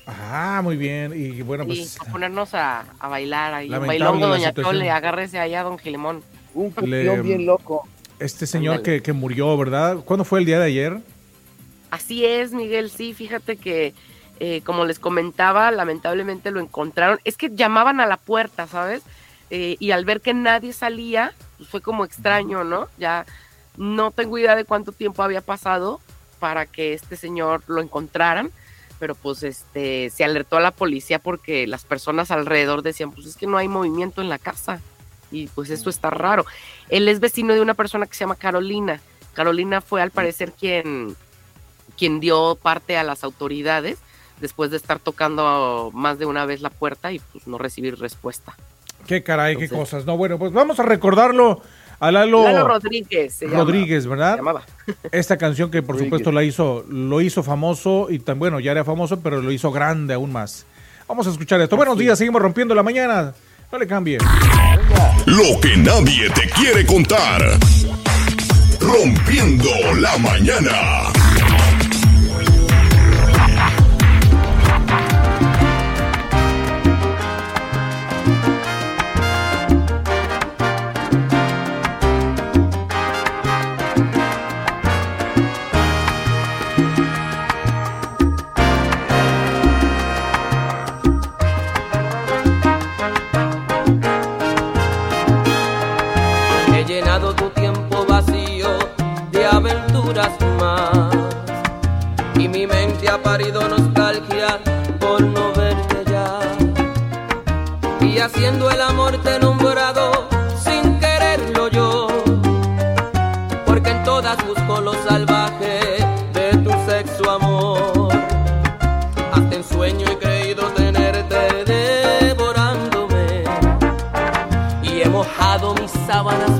Ah, muy bien. Y bueno, y pues a ponernos a, a bailar ahí. Un bailongo, doña. Chole, agárrese allá, don Gilemón. Un Le- campeón bien loco. este señor que, que murió, ¿verdad? ¿Cuándo fue el día de ayer? Así es, Miguel, sí, fíjate que, eh, como les comentaba, lamentablemente lo encontraron. Es que llamaban a la puerta, ¿sabes? Eh, y al ver que nadie salía, pues fue como extraño, ¿no? Ya no tengo idea de cuánto tiempo había pasado para que este señor lo encontraran, pero pues este se alertó a la policía porque las personas alrededor decían, pues es que no hay movimiento en la casa y pues esto está raro. Él es vecino de una persona que se llama Carolina. Carolina fue al parecer quien quien dio parte a las autoridades después de estar tocando más de una vez la puerta y pues no recibir respuesta. Qué caray, qué cosas. No, bueno, pues vamos a recordarlo a Lalo, Lalo Rodríguez. Rodríguez, ¿verdad? Esta canción que por supuesto la hizo, lo hizo famoso y tan bueno, ya era famoso, pero lo hizo grande aún más. Vamos a escuchar esto. Buenos días, seguimos rompiendo la mañana. No le cambie. Lo que nadie te quiere contar. Rompiendo la mañana. nostalgia por no verte ya. Y haciendo el amor te he sin quererlo yo, porque en todas busco lo salvaje de tu sexo amor. Hasta en sueño he creído tenerte devorándome y he mojado mis sábanas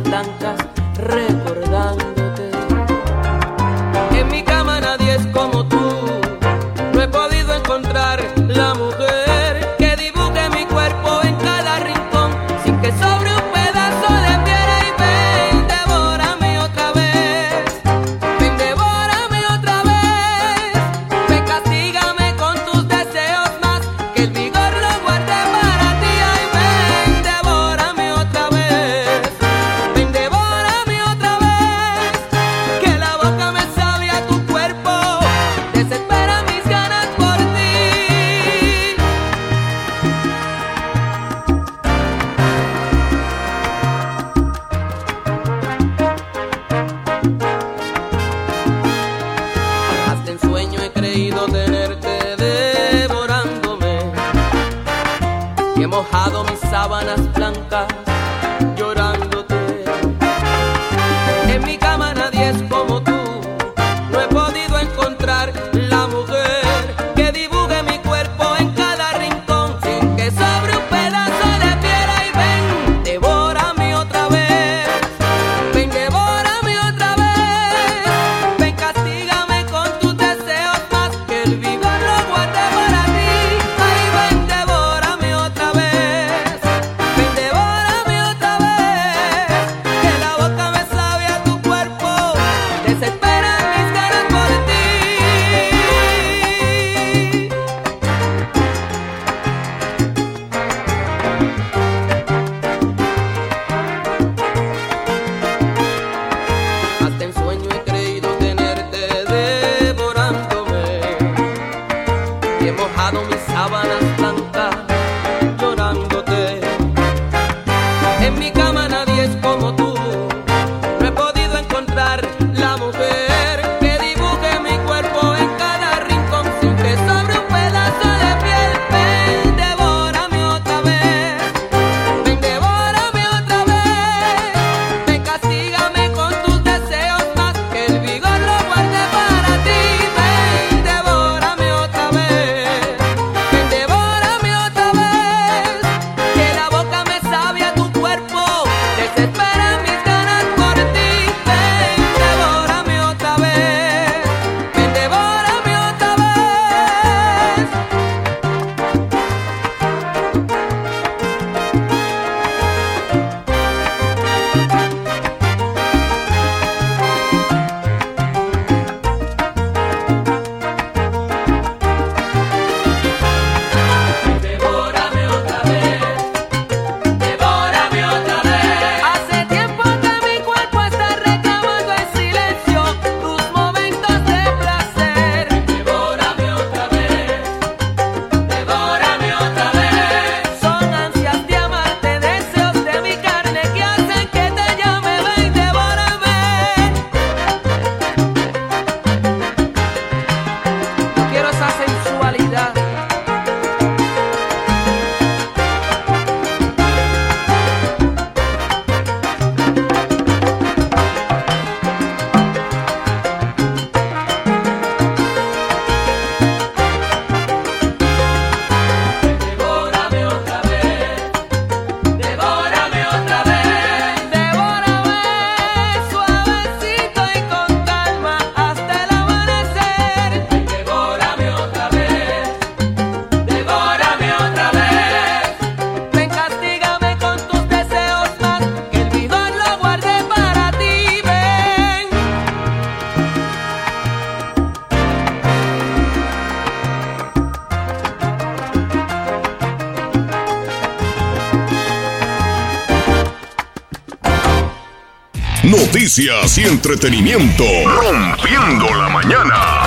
Noticias y entretenimiento. Rompiendo la mañana.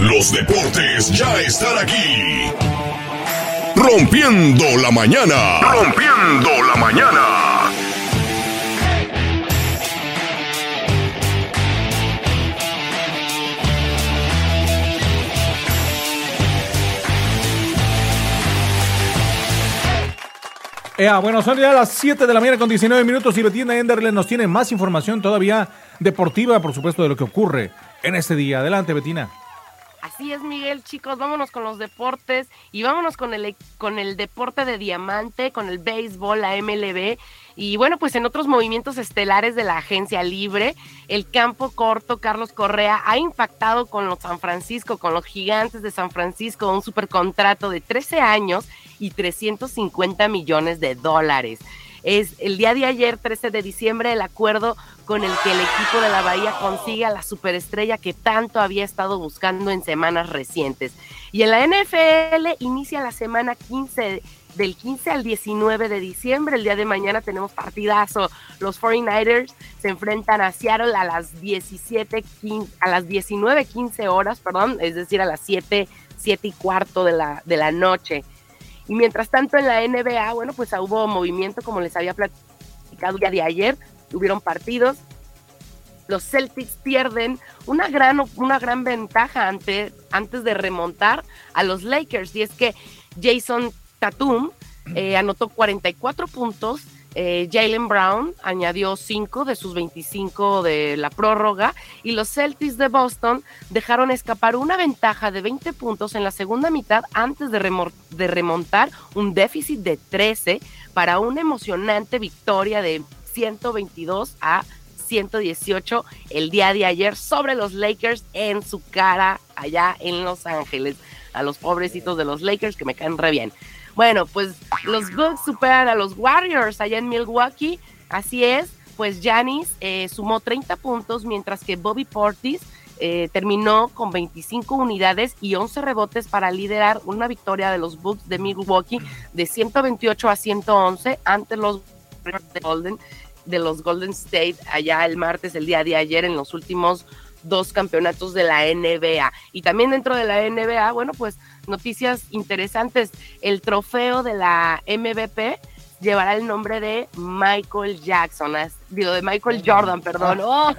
Los deportes ya están aquí. Rompiendo la mañana. Rompiendo la mañana. Ea, bueno, son ya las 7 de la mañana con 19 minutos y Betina Enderle nos tiene más información todavía deportiva, por supuesto, de lo que ocurre en este día. Adelante, Betina. Así es, Miguel, chicos, vámonos con los deportes y vámonos con el, con el deporte de diamante, con el béisbol, la MLB. Y bueno, pues en otros movimientos estelares de la agencia libre, el campo corto Carlos Correa ha impactado con los San Francisco, con los gigantes de San Francisco, un supercontrato de 13 años y 350 millones de dólares. Es el día de ayer, 13 de diciembre, el acuerdo con el que el equipo de la Bahía consigue a la superestrella que tanto había estado buscando en semanas recientes. Y en la NFL inicia la semana 15 del 15 al 19 de diciembre. El día de mañana tenemos partidazo. Los 49ers se enfrentan a Seattle a las 17, a las 19:15 horas, perdón, es decir, a las 7, 7 y cuarto de la, de la noche. Y mientras tanto en la NBA, bueno, pues hubo movimiento, como les había platicado ya de ayer, tuvieron partidos. Los Celtics pierden una gran, una gran ventaja ante, antes de remontar a los Lakers. Y es que Jason Tatum eh, anotó 44 puntos eh, Jalen Brown añadió 5 de sus 25 de la prórroga y los Celtics de Boston dejaron escapar una ventaja de 20 puntos en la segunda mitad antes de, de remontar un déficit de 13 para una emocionante victoria de 122 a 118 el día de ayer sobre los Lakers en su cara allá en Los Ángeles. A los pobrecitos de los Lakers que me caen re bien. Bueno, pues los Bucks superan a los Warriors allá en Milwaukee. Así es, pues Janis eh, sumó 30 puntos, mientras que Bobby Portis eh, terminó con 25 unidades y 11 rebotes para liderar una victoria de los Bucks de Milwaukee de 128 a 111 ante los de Golden de los Golden State allá el martes, el día de ayer, en los últimos dos campeonatos de la NBA. Y también dentro de la NBA, bueno, pues noticias interesantes. El trofeo de la MVP llevará el nombre de Michael Jackson, digo, de Michael Jordan, perdón. Oh,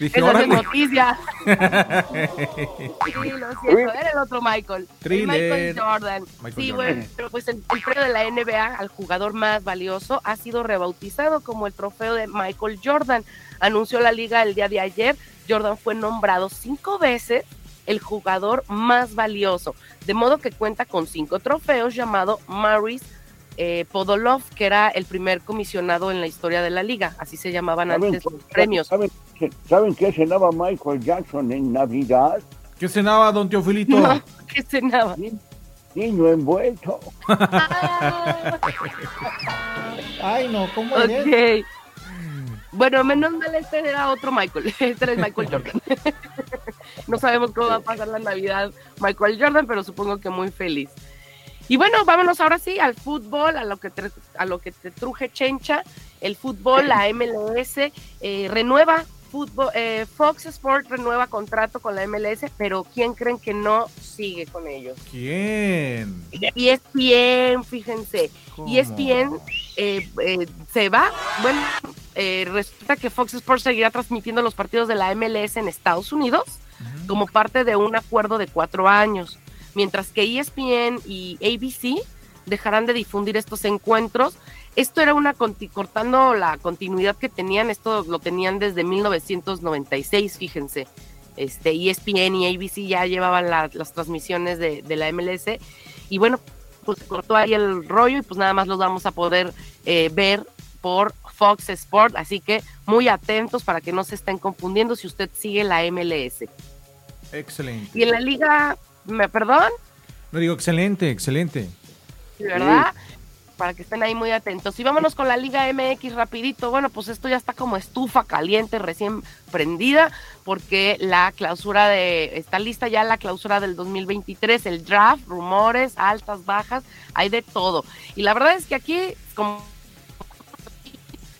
Esa es noticia. sí, lo siento, era el otro Michael. Michael Jordan. sí, bueno, pero pues el, el, premio de la NBA al jugador más valioso ha sido rebautizado como el trofeo de Michael Jordan. Anunció la liga el día de ayer. Jordan fue nombrado cinco veces el jugador más valioso, de modo que cuenta con cinco trofeos llamado Maris eh, Podolov, que era el primer comisionado en la historia de la liga, así se llamaban antes los premios. ¿saben, qué cenaba Michael Jackson en Navidad? ¿Qué cenaba, don Teofilito? ¿Qué cenaba? Niño envuelto. Ay, no, ¿cómo es? Bueno, menos mal este era otro Michael, este era Michael Jordan. no sabemos cómo va a pasar la Navidad Michael Jordan, pero supongo que muy feliz. Y bueno, vámonos ahora sí al fútbol, a lo que te, a lo que te truje Chencha, el fútbol, la MLS eh, renueva fútbol, eh, Fox Sports renueva contrato con la MLS, pero ¿quién creen que no sigue con ellos? ¿Quién? Y es bien, fíjense. Y es bien, eh, se va. Bueno, resulta que Fox Sports seguirá transmitiendo los partidos de la MLS en Estados Unidos como parte de un acuerdo de cuatro años, mientras que ESPN y ABC dejarán de difundir estos encuentros. Esto era una cortando la continuidad que tenían, esto lo tenían desde 1996, fíjense. Este, ESPN y ABC ya llevaban las transmisiones de, la MLS y bueno, pues se cortó ahí el rollo y pues nada más los vamos a poder eh, ver por Fox Sport, así que muy atentos para que no se estén confundiendo si usted sigue la MLS. Excelente. Y en la liga, ¿me perdón? No digo excelente, excelente. ¿Verdad? para que estén ahí muy atentos. Y vámonos con la Liga MX rapidito. Bueno, pues esto ya está como estufa caliente, recién prendida, porque la clausura de, está lista ya la clausura del 2023, el draft, rumores, altas, bajas, hay de todo. Y la verdad es que aquí, como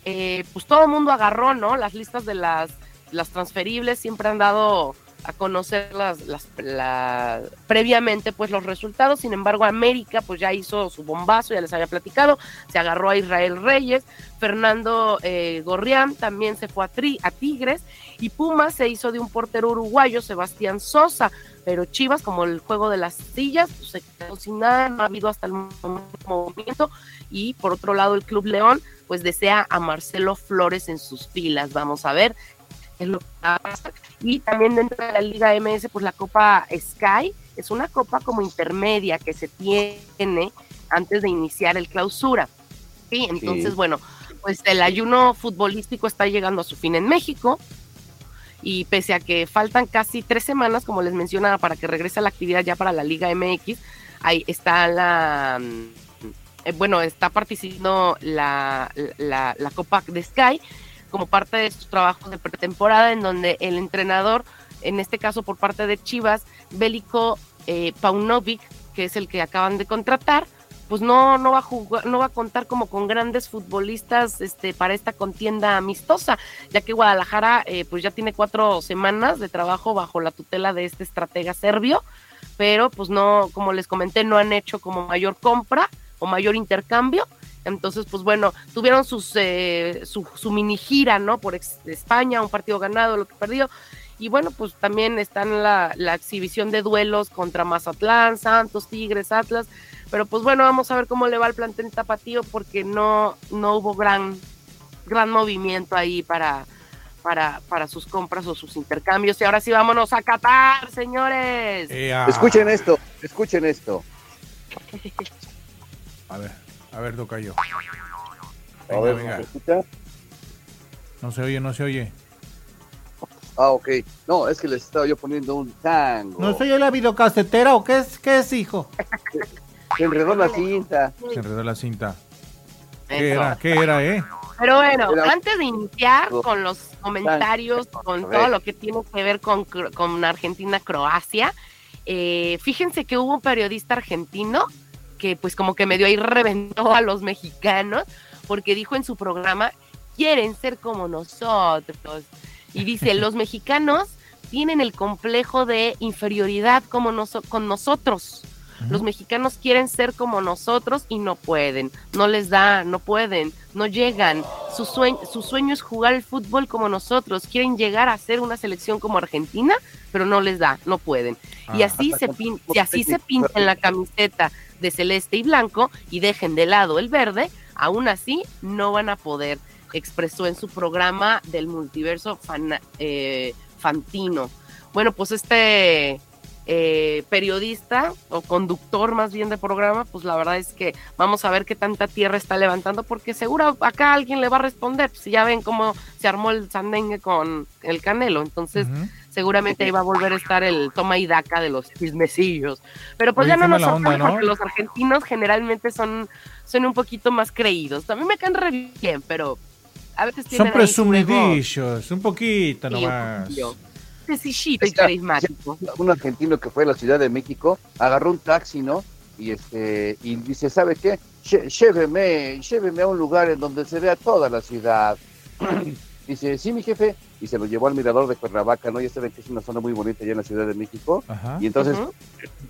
eh, pues todo el mundo agarró, ¿no? Las listas de las, las transferibles siempre han dado a conocer las, las la, previamente pues los resultados. Sin embargo, América pues ya hizo su bombazo, ya les había platicado, se agarró a Israel Reyes, Fernando eh, Gorrián también se fue a, tri, a Tigres y Pumas se hizo de un portero uruguayo, Sebastián Sosa, pero Chivas, como el juego de las sillas, pues, se quedó sin nada, no ha habido hasta el momento y por otro lado el Club León pues desea a Marcelo Flores en sus filas. Vamos a ver es lo que va a pasar. Y también dentro de la Liga MS, pues la Copa Sky es una copa como intermedia que se tiene antes de iniciar el clausura. ¿sí? Entonces, Sí. bueno, pues el ayuno futbolístico está llegando a su fin en México. Y pese a que faltan casi tres semanas, como les mencionaba, para que regrese la actividad ya para la Liga MX, ahí está la, eh, bueno, está participando la, la, la Copa de Sky como parte de sus trabajos de pretemporada, en donde el entrenador, en este caso por parte de Chivas, Bélico eh, Paunovic, que es el que acaban de contratar, pues no, no va a jugar, no va a contar como con grandes futbolistas este, para esta contienda amistosa, ya que Guadalajara eh, pues ya tiene cuatro semanas de trabajo bajo la tutela de este estratega serbio, pero pues no, como les comenté, no han hecho como mayor compra o mayor intercambio. Entonces, pues bueno, tuvieron sus, eh, su, su mini gira, ¿no? Por ex- España, un partido ganado, lo que perdió. Y bueno, pues también están la, la exhibición de duelos contra Mazatlán, Santos, Tigres, Atlas. Pero pues bueno, vamos a ver cómo le va al plantel tapatío porque no, no hubo gran, gran movimiento ahí para, para, para sus compras o sus intercambios. Y ahora sí, vámonos a Qatar, señores. Escuchen esto, escuchen esto. A ver, a ver, Tocayo. A Venga, ver, venga. No se oye, no se oye. Ah, ok. No, es que les estaba yo poniendo un tango. ¿No soy yo la videocasetera o qué es, qué es, hijo? Se enredó la cinta. Se enredó la cinta. ¿Qué Eso. era? ¿Qué era, eh? Pero bueno, Era- antes de iniciar con los comentarios, con A todo lo que tiene que ver con, con Argentina-Croacia, eh, fíjense que hubo un periodista argentino que pues como que medio ahí reventó a los mexicanos porque dijo en su programa, quieren ser como nosotros. Y dice, los mexicanos tienen el complejo de inferioridad como noso- con nosotros. Los mexicanos quieren ser como nosotros y no pueden, no les da, no pueden, no llegan. Su sueño, su sueño es jugar el fútbol como nosotros. Quieren llegar a ser una selección como Argentina, pero no les da, no pueden. Y Ah. así se pin- si así se pintan la camiseta de celeste y blanco y dejen de lado el verde, aún así no van a poder. Expresó en su programa del multiverso fana- eh, Fantino. Bueno, pues este eh, periodista o conductor más bien de programa, pues la verdad es que vamos a ver qué tanta tierra está levantando, porque seguro acá alguien le va a responder, pues ya ven cómo se armó el sandengue con el Canelo, entonces seguramente ahí va a volver a estar el toma y daca de los chismecillos. Pero pues Oye, ya no nos sorprende ¿no? porque los argentinos generalmente son, son un poquito más creídos. También me caen re bien, pero a veces Son presumidillos, un poquito Sí, un nomás. Sencillito y carismático. Un argentino que fue a la Ciudad de México agarró un taxi, ¿no? Y este y dice, ¿sabe qué? Lle- Lléveme, lléveme a un lugar en donde se vea toda la ciudad. dice, sí, mi jefe. Y se lo llevó al mirador de Cuernavaca, ¿no? Ya saben que es una zona muy bonita allá en la Ciudad de México. Ajá. Y entonces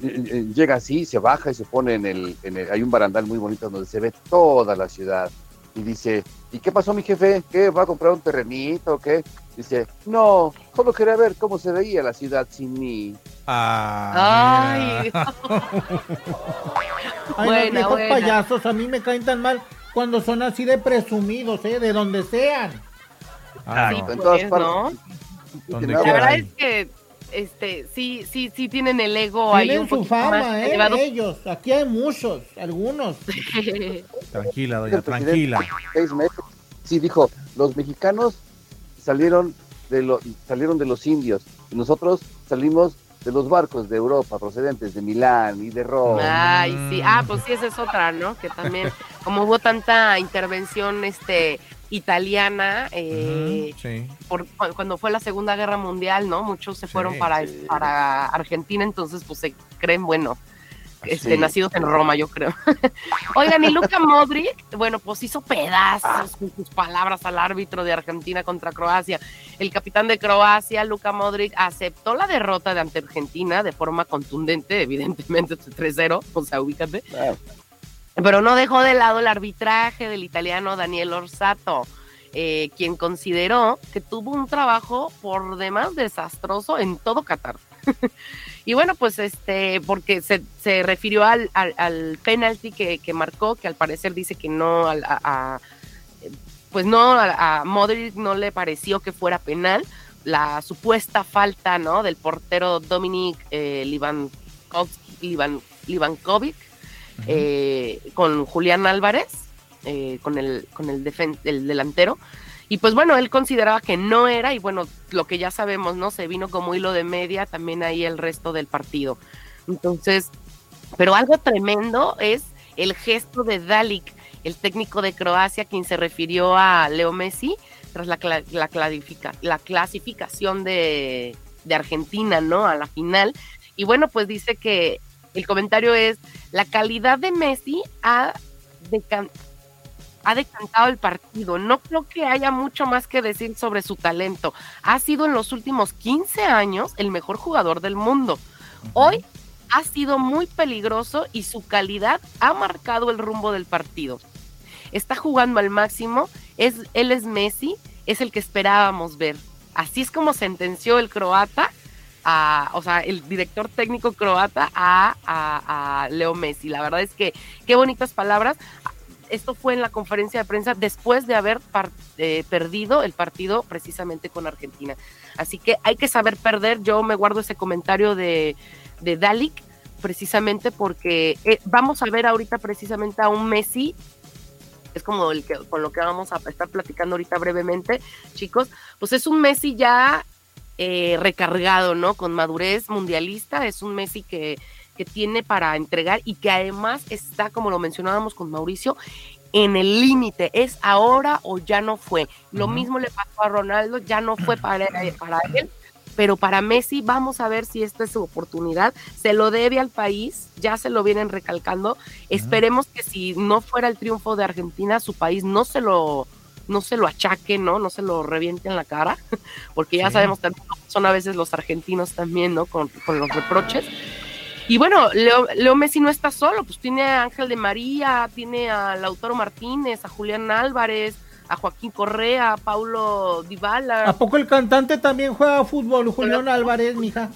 eh, eh, llega así, se baja y se pone en el, en el- Hay un barandal muy bonito donde se ve toda la ciudad. Y dice, ¿y qué pasó mi jefe? ¿Qué? ¿Va a comprar un terrenito o qué? Dice, no, solo quería ver cómo se veía la ciudad sin mí. Ah, Ay. Ay, Buena, los viejos buena. payasos a mí me caen tan mal cuando son así de presumidos, ¿eh? De donde sean. Ah, Sí, no. en todas pues, partes. La verdad es que este sí sí sí tienen el ego ahí Tienen un su poquito más fama, ¿eh? elevado. Ellos. Aquí hay muchos, algunos. Tranquila, doña, tranquila. seis meses. Sí, dijo, los mexicanos salieron de, lo, salieron de los indios y nosotros salimos de los barcos de Europa procedentes de Milán y de Roma. Ay, sí. Ah, pues sí, esa es otra, ¿no? Que también, como hubo tanta intervención este italiana eh, sí. por, cu- cuando fue la Segunda Guerra Mundial, ¿no? Muchos se fueron Sí, para, sí. para Argentina, entonces pues se creen, bueno, este, nacidos en Roma, yo creo. Oigan, y Luka Modric, bueno, pues hizo pedazos con sus palabras al árbitro de Argentina contra Croacia. El capitán de Croacia, Luka Modric, aceptó la derrota de ante Argentina de forma contundente, evidentemente 3-0, o sea, ubícate. Ah, Pero no dejó de lado el arbitraje del italiano Daniel Orsato, eh, quien consideró que tuvo un trabajo por demás desastroso en todo Qatar. y bueno, pues este, porque se, se refirió al, al, al penalti que, que marcó, que al parecer dice que no, a, a- pues no, a, a Modric no le pareció que fuera penal. La supuesta falta, ¿no? Del portero Dominic eh, Livan- Livankovic eh, con Julián Álvarez, eh, con el, con el, defen- el delantero. Y pues bueno, él consideraba que no era, y bueno, lo que ya sabemos, ¿no? Se vino como hilo de media también ahí el resto del partido. Entonces, pero algo tremendo es el gesto de Dalik, el técnico de Croacia, quien se refirió a Leo Messi tras la, clasificación de, Argentina, ¿no? A la final. Y bueno, pues dice que el comentario es, la calidad de Messi ha, ha decantado el partido. No creo que haya mucho más que decir sobre su talento. Ha sido en los últimos 15 años el mejor jugador del mundo. Hoy ha sido muy peligroso y su calidad ha marcado el rumbo del partido. Está jugando al máximo, es, él es Messi, es el que esperábamos ver. Así es como sentenció el croata, a, o sea, el director técnico croata a, a- a Leo Messi. La verdad es que qué bonitas palabras. Esto fue en la conferencia de prensa después de haber eh, perdido el partido precisamente con Argentina. Así que hay que saber perder. Yo me guardo ese comentario de, de precisamente porque eh, vamos a ver ahorita precisamente a un Messi es como el que con lo que vamos a estar platicando ahorita brevemente, chicos, pues es un Messi ya eh, recargado, ¿no? Con madurez mundialista, es un Messi que, que tiene para entregar y que además está, como lo mencionábamos con Mauricio, en el límite, es ahora o ya no fue. Lo Ujú. mismo le pasó a Ronaldo, ya no fue para, para él, pero para Messi vamos a ver si esta es su oportunidad. Se lo debe al país, ya se lo vienen recalcando. Esperemos que si no fuera el triunfo de Argentina, su país no se lo no se lo achaque, ¿no? No se lo reviente en la cara, porque ya Sí. sabemos también son a veces los argentinos también, ¿no? Con, con los reproches. Y bueno, Leo, Leo Messi no está solo, pues tiene a Ángel de María, tiene a Lautaro Martínez, a Julián Álvarez, a Joaquín Correa, a Paulo Dybala. ¿A poco el cantante también juega fútbol, Julián Álvarez, mija?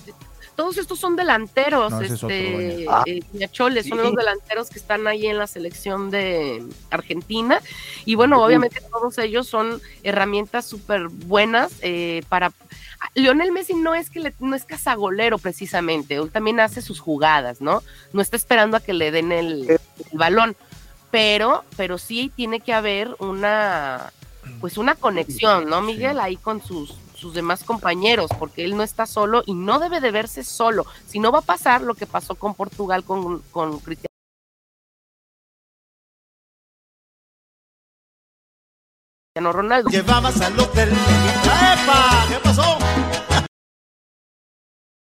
todos estos son delanteros, No, es otro, este, doña. eh, Piacholes, son los delanteros que están ahí en la selección de Argentina. Y bueno, obviamente todos ellos son herramientas súper buenas eh, para... Lionel Messi no es que le- no es cazagolero precisamente, él también hace sus jugadas, ¿no? No está esperando a que le den el, el balón, pero, pero sí tiene que haber una, pues una conexión, ¿no, Miguel? Ahí con sus, sus demás compañeros, porque él no está solo y no debe de verse solo. Si no va a pasar lo que pasó con Portugal con, con Cristiano. Ronaldo. Llevabas al hotel. ¡Epa! ¿Qué pasó?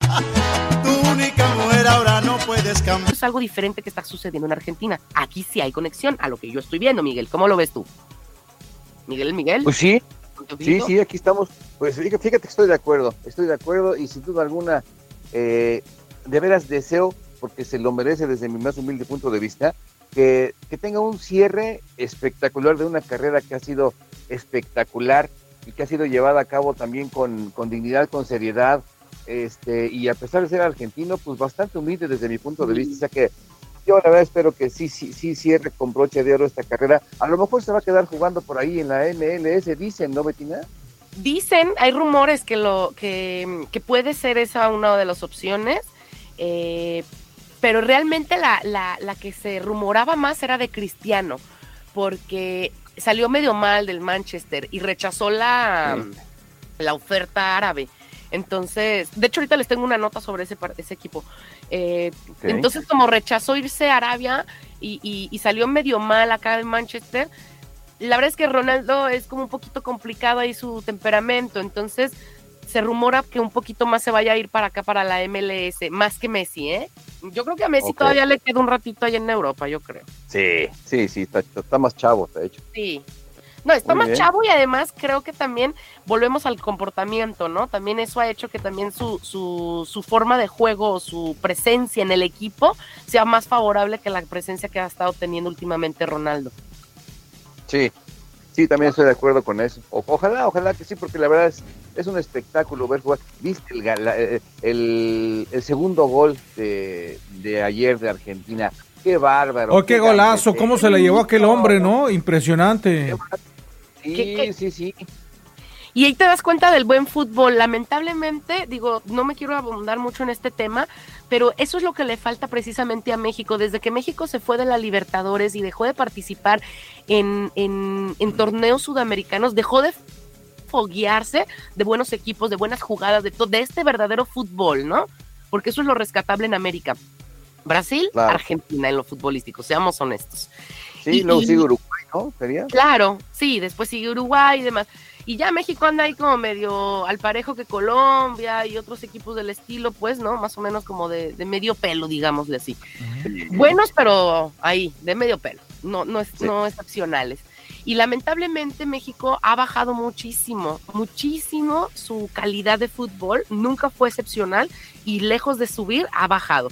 tu única mujer ahora no puedes cambiar. Es algo diferente que está sucediendo en Argentina. Aquí sí hay conexión a lo que yo estoy viendo, Miguel. ¿Cómo lo ves tú? Miguel, Miguel. Pues sí, ¿con tu sí, sí, aquí estamos. Pues fíjate, fíjate que estoy de acuerdo, estoy de acuerdo y sin duda alguna, eh, de veras deseo, porque se lo merece desde mi más humilde punto de vista, que, que tenga un cierre espectacular de una carrera que ha sido espectacular y que ha sido llevada a cabo también con, con dignidad, con seriedad, este, y a pesar de ser argentino, pues bastante humilde desde mi punto de vista, o sea que yo la verdad espero que sí, sí, sí cierre con broche de oro esta carrera. A lo mejor se va a quedar jugando por ahí en la MLS, dicen, ¿no, Betina? Dicen, hay rumores que lo que, que puede ser esa una de las opciones, eh, pero realmente la, la, la que se rumoraba más era de Cristiano, porque salió medio mal del Manchester y rechazó la, la oferta árabe. Entonces, de hecho ahorita les tengo una nota sobre ese, ese equipo. Eh. Entonces, como rechazó irse a Arabia y, y- y salió medio mal acá en Manchester, la verdad es que Ronaldo es como un poquito complicado ahí su temperamento, entonces se rumora que un poquito más se vaya a ir para acá, para la MLS, más que Messi, ¿eh? Yo creo que a Messi todavía le queda un ratito ahí en Europa, yo creo. Sí, sí, sí, está, está más chavo, de hecho. Sí. No, está Muy más bien. chavo y además creo que también volvemos al comportamiento, ¿no? También eso ha hecho que también su, su, su forma de juego o su presencia en el equipo sea más favorable que la presencia que ha estado teniendo últimamente Ronaldo. Sí, sí, también estoy de acuerdo con eso. O- ojalá, ojalá que sí, porque la verdad es, es un espectáculo ver jugar. ¿Viste el, la- eh, el, el segundo gol de, de ayer de Argentina? ¡Qué bárbaro! Oh, qué golazo, cómo se le llevó aquel hombre, ¿no? Impresionante. Sí, ¿Qué- qué? sí, sí. Y ahí te das cuenta del buen fútbol. Lamentablemente, digo, no me quiero abundar mucho en este tema, pero eso es lo que le falta precisamente a México. Desde que México se fue de la Libertadores y dejó de participar en, en, en torneos sudamericanos, dejó de foguearse de buenos equipos, de buenas jugadas, de, de este verdadero fútbol, ¿no? Porque eso es lo rescatable en América. Brasil, Claro. Argentina en lo futbolístico, seamos honestos. Sí, Y- luego sigue Uruguay, ¿no? ¿Sería? Claro, sí, después sigue Uruguay y demás. Y ya México anda ahí como medio al parejo que Colombia y otros equipos del estilo, pues, ¿no? Más o menos como de, de medio pelo, digámosle así. Buenos, pero ahí, de medio pelo, no, no, es, Sí. no excepcionales. Y lamentablemente México ha bajado muchísimo, muchísimo su calidad de fútbol, nunca fue excepcional y lejos de subir ha bajado.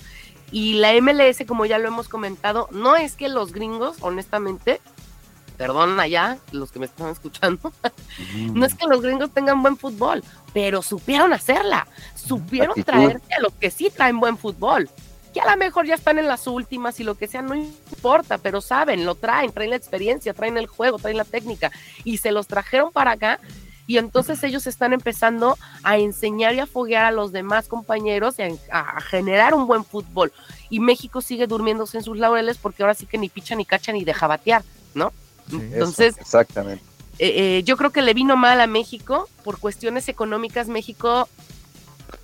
Y la MLS, como ya lo hemos comentado, no es que los gringos, honestamente, perdón allá, los que me están escuchando, no es que los gringos tengan buen fútbol, pero supieron hacerla, supieron Actitud. traerte a los que sí traen buen fútbol. Que a lo mejor ya están en las últimas y lo que sea, no importa, pero saben, lo traen, traen la experiencia, traen el juego, traen la técnica y se los trajeron para acá y entonces ellos están empezando a enseñar y a foguear a los demás compañeros y a, a generar un buen fútbol. Y México sigue durmiéndose en sus laureles porque ahora sí que ni picha, ni cacha, ni deja batear, ¿no? Entonces, Eso, exactamente. eh, eh, yo creo que le vino mal a México por cuestiones económicas. México,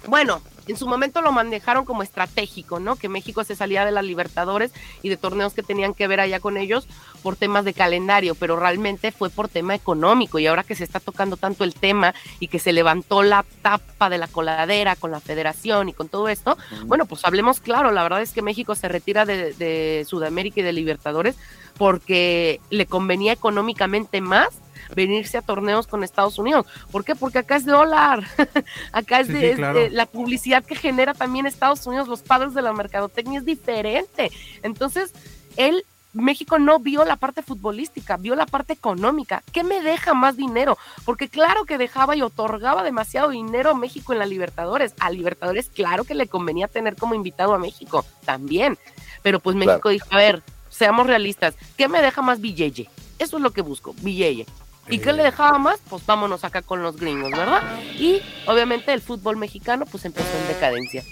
bueno, en su momento lo manejaron como estratégico, ¿no? Que México se salía de las Libertadores y de torneos que tenían que ver allá con ellos por temas de calendario, pero realmente fue por tema económico. Y ahora que se está tocando tanto el tema y que se levantó la tapa de la coladera con la federación y con todo esto, bueno, pues hablemos claro, la verdad es que México se retira de, de Sudamérica y de Libertadores porque le convenía económicamente más venirse a torneos con Estados Unidos. ¿Por qué? Porque acá es dólar, acá es, Sí, de, sí, es claro. de la publicidad que genera también Estados Unidos, los padres de la mercadotecnia es diferente. Entonces, él, México no vio la parte futbolística, vio la parte económica. ¿Qué me deja más dinero? Porque claro que dejaba y otorgaba demasiado dinero a México en la Libertadores. A Libertadores, claro que le convenía tener como invitado a México, también. Pero pues México Claro. dijo, a ver, seamos realistas, ¿qué me deja más billete? Eso es lo que busco, billete. ¿Y qué le dejaba más? Pues vámonos acá con los gringos, ¿verdad? Y obviamente el fútbol mexicano pues empezó en decadencia.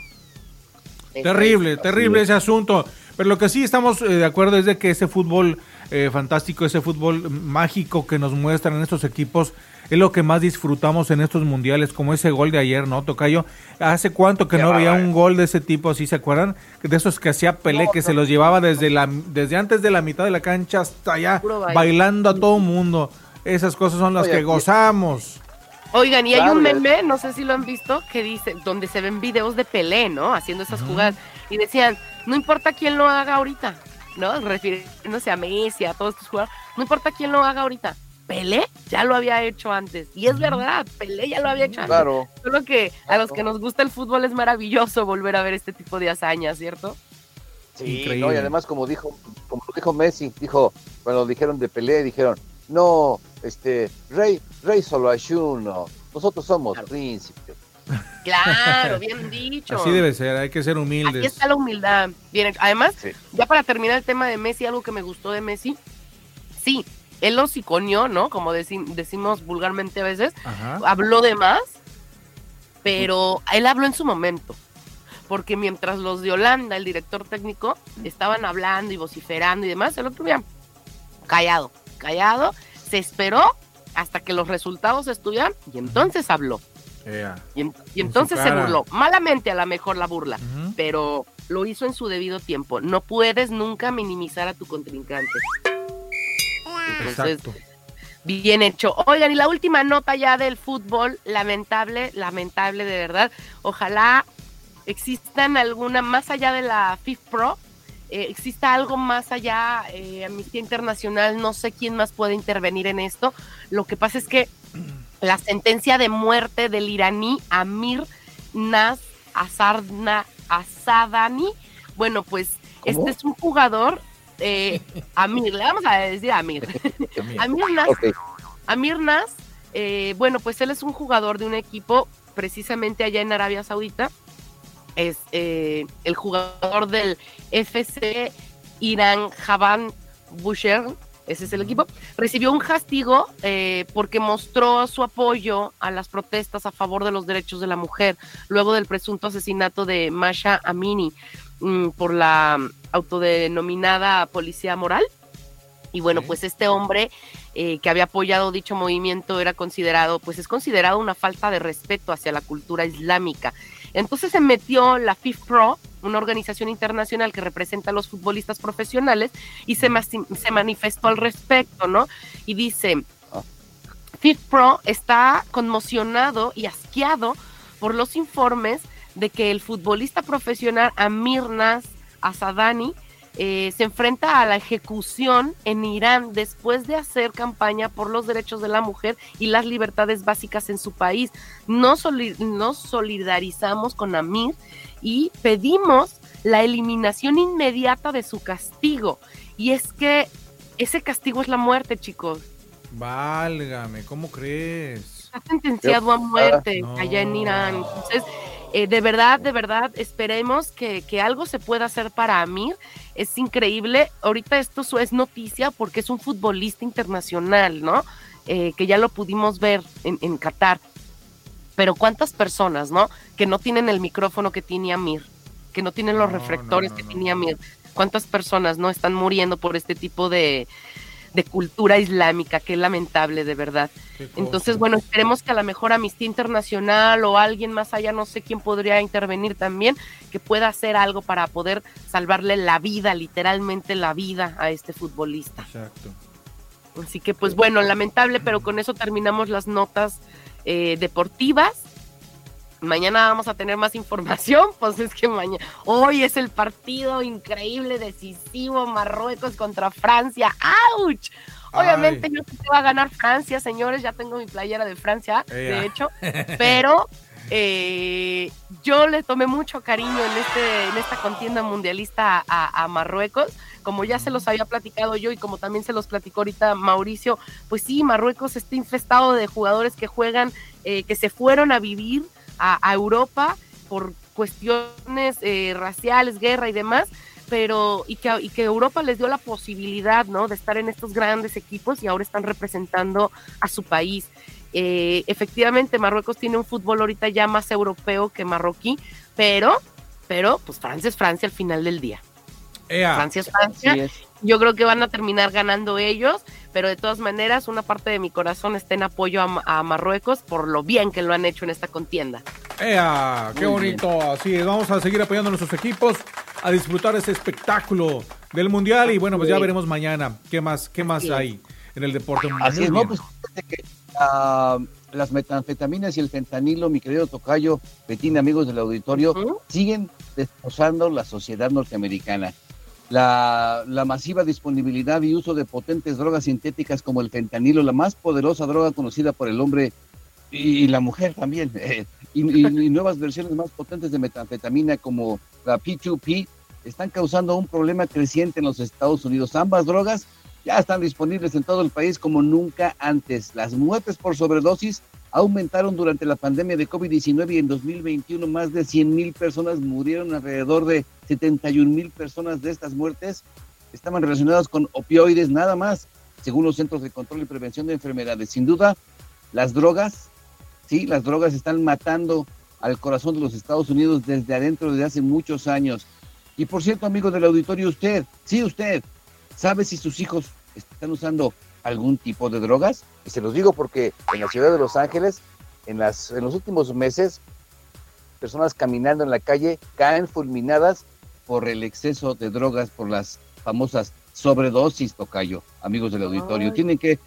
Eso Terrible, terrible ese asunto. Pero lo que sí estamos eh, de acuerdo es de que ese fútbol eh, fantástico, ese fútbol mágico que nos muestran estos equipos, es lo que más disfrutamos en estos mundiales, como ese gol de ayer, ¿no, Tocayo? ¿Hace cuánto que no bárbaro. un gol de ese tipo así, se acuerdan? De esos que hacía Pelé, No, que no. se los llevaba desde, la, desde antes de la mitad de la cancha hasta allá, bailando a todo mundo. Esas cosas son las Oye, que gozamos. Oigan, y hay un meme, no sé si lo han visto, que dice, donde se ven videos de Pelé, ¿no? Haciendo esas jugadas. Y decían, no importa quién lo haga ahorita, ¿no? Refiriéndose a Messi, a todos estos jugadores. No importa quién lo haga ahorita. Pelé ya lo había hecho antes. Y es verdad, Pelé ya lo había hecho antes. Claro. Solo que a los que nos gusta el fútbol es maravilloso volver a ver este tipo de hazañas, ¿cierto? Sí, Increíble. no, y además como dijo, como dijo Messi, dijo, cuando dijeron de Pelé, dijeron, no, este, rey, rey solo hay uno, nosotros somos príncipes. Claro, bien dicho. Así debe ser, hay que ser Aquí humildes. está la humildad. Bien, además, Sí. ya para terminar el tema de Messi, algo que me gustó de Messi, sí, él lo siconió, ¿no? Como deci- decimos vulgarmente a veces, Ajá. habló de más, pero él habló en su momento. Porque mientras los de Holanda, el director técnico, estaban hablando y vociferando y demás, el otro día callado, callado, se esperó hasta que los resultados estuvieran y entonces habló. Y, en- y entonces se burló, malamente a lo mejor la burla, pero lo hizo en su debido tiempo. No puedes nunca minimizar a tu contrincante. Entonces, Exacto. Bien hecho. Oigan, y la última nota ya del fútbol, lamentable, lamentable de verdad. Ojalá existan alguna, más allá de la FIF Pro, eh, exista algo más allá, eh, Amnistía Internacional, no sé quién más puede intervenir en esto. Lo que pasa es que la sentencia de muerte del iraní Amir Nas Azarna Asadani, bueno, pues ¿Cómo? este es un jugador, eh, Amir, le vamos a decir Amir. Amir Nas. Amir Nas, eh, bueno, pues él es un jugador de un equipo precisamente allá en Arabia Saudita. Es eh, el jugador del FC Irán Javan Busher, ese es el equipo. Recibió un castigo eh, porque mostró su apoyo a las protestas a favor de los derechos de la mujer luego del presunto asesinato de Masha Amini mm, por la autodenominada policía moral. Y bueno, pues este hombre eh, que había apoyado dicho movimiento era considerado, pues es considerado una falta de respeto hacia la cultura islámica. Entonces se metió la FIFPro, una organización internacional que representa a los futbolistas profesionales, y se, se manifestó al respecto, ¿no? Y dice, FIFPro está conmocionado y asqueado por los informes de que el futbolista profesional Amir Nas Asadani eh, se enfrenta a la ejecución en Irán después de hacer campaña por los derechos de la mujer y las libertades básicas en su país. Nos, soli- nos solidarizamos con Amir y pedimos la eliminación inmediata de su castigo. Y es que ese castigo es la muerte, chicos. Válgame, ¿cómo crees? Está sentenciado a muerte No. allá en Irán. Entonces, eh, de verdad, de verdad, esperemos que, que algo se pueda hacer para Amir. Es increíble. Ahorita esto es noticia porque es un futbolista internacional, ¿no? Eh, que ya lo pudimos ver en, en Qatar. Pero cuántas personas, ¿no? Que no tienen el micrófono que tiene Amir, que no tienen los No, reflectores no, no, que tiene Amir. ¿Cuántas personas, no? Están muriendo por este tipo de, de cultura islámica. Qué lamentable, de verdad. Entonces, bueno, esperemos que a lo mejor Amnistía Internacional o alguien más allá, no sé quién podría intervenir también, que pueda hacer algo para poder salvarle la vida, literalmente la vida a este futbolista. Exacto. Así que, pues bueno, lamentable, pero con eso terminamos las notas eh, deportivas. Mañana vamos a tener más información, pues es que mañana, hoy es el partido increíble, decisivo, Marruecos contra Francia. ¡Auch! Obviamente Ay. yo sé que va a ganar Francia, señores, ya tengo mi playera de Francia, de hecho, pero eh, yo le tomé mucho cariño en, este, en esta contienda mundialista a, a Marruecos, como ya se los había platicado yo y como también se los platicó ahorita Mauricio, pues sí, Marruecos está infestado de jugadores que juegan, eh, que se fueron a vivir a, a Europa por cuestiones eh, raciales, guerra y demás, pero y que, y que Europa les dio la posibilidad, ¿no? De estar en estos grandes equipos y ahora están representando a su país. Eh, efectivamente, Marruecos tiene un fútbol ahorita ya más europeo que marroquí, pero, pero, pues Francia es Francia al final del día. Ea. Francia es Francia. Es. Yo creo que van a terminar ganando ellos, pero de todas maneras, una parte de mi corazón está en apoyo a, a Marruecos por lo bien que lo han hecho en esta contienda. ¡Ea! ¡Qué Muy bien. bonito! Así es, vamos a seguir apoyando a nuestros equipos, a disfrutar ese espectáculo del Mundial y bueno, pues ya veremos mañana qué más, qué más Así hay en el deporte. Así Muy es, no, bien. pues fíjate que ah, las metanfetaminas y el fentanilo, mi querido Tocayo, Betín, amigos del auditorio, siguen destrozando la sociedad norteamericana. La, masiva disponibilidad y uso de potentes drogas sintéticas como el fentanilo, la más poderosa droga conocida por el hombre y, la mujer también, eh, y- y nuevas versiones más potentes de metanfetamina como la P2P, están causando un problema creciente en los Estados Unidos. Ambas drogas ya están disponibles en todo el país como nunca antes. Las muertes por sobredosis aumentaron durante la pandemia de COVID-19 y en 2021 más de 100 mil personas murieron, alrededor de 71 mil personas de estas muertes estaban relacionadas con opioides nada más, según los Centros de Control y Prevención de Enfermedades. Sin duda, las drogas, sí, las drogas están matando al corazón de los Estados Unidos desde adentro desde hace muchos años. Y por cierto, amigo del auditorio, usted, sí, usted, ¿sabe si sus hijos están usando algún tipo de drogas? Y se los digo porque en la ciudad de Los Ángeles en, las, en los últimos meses, personas caminando en la calle caen fulminadas por el exceso de drogas, por las famosas sobredosis, Tocayo, amigos del auditorio. Ay. Tienen que,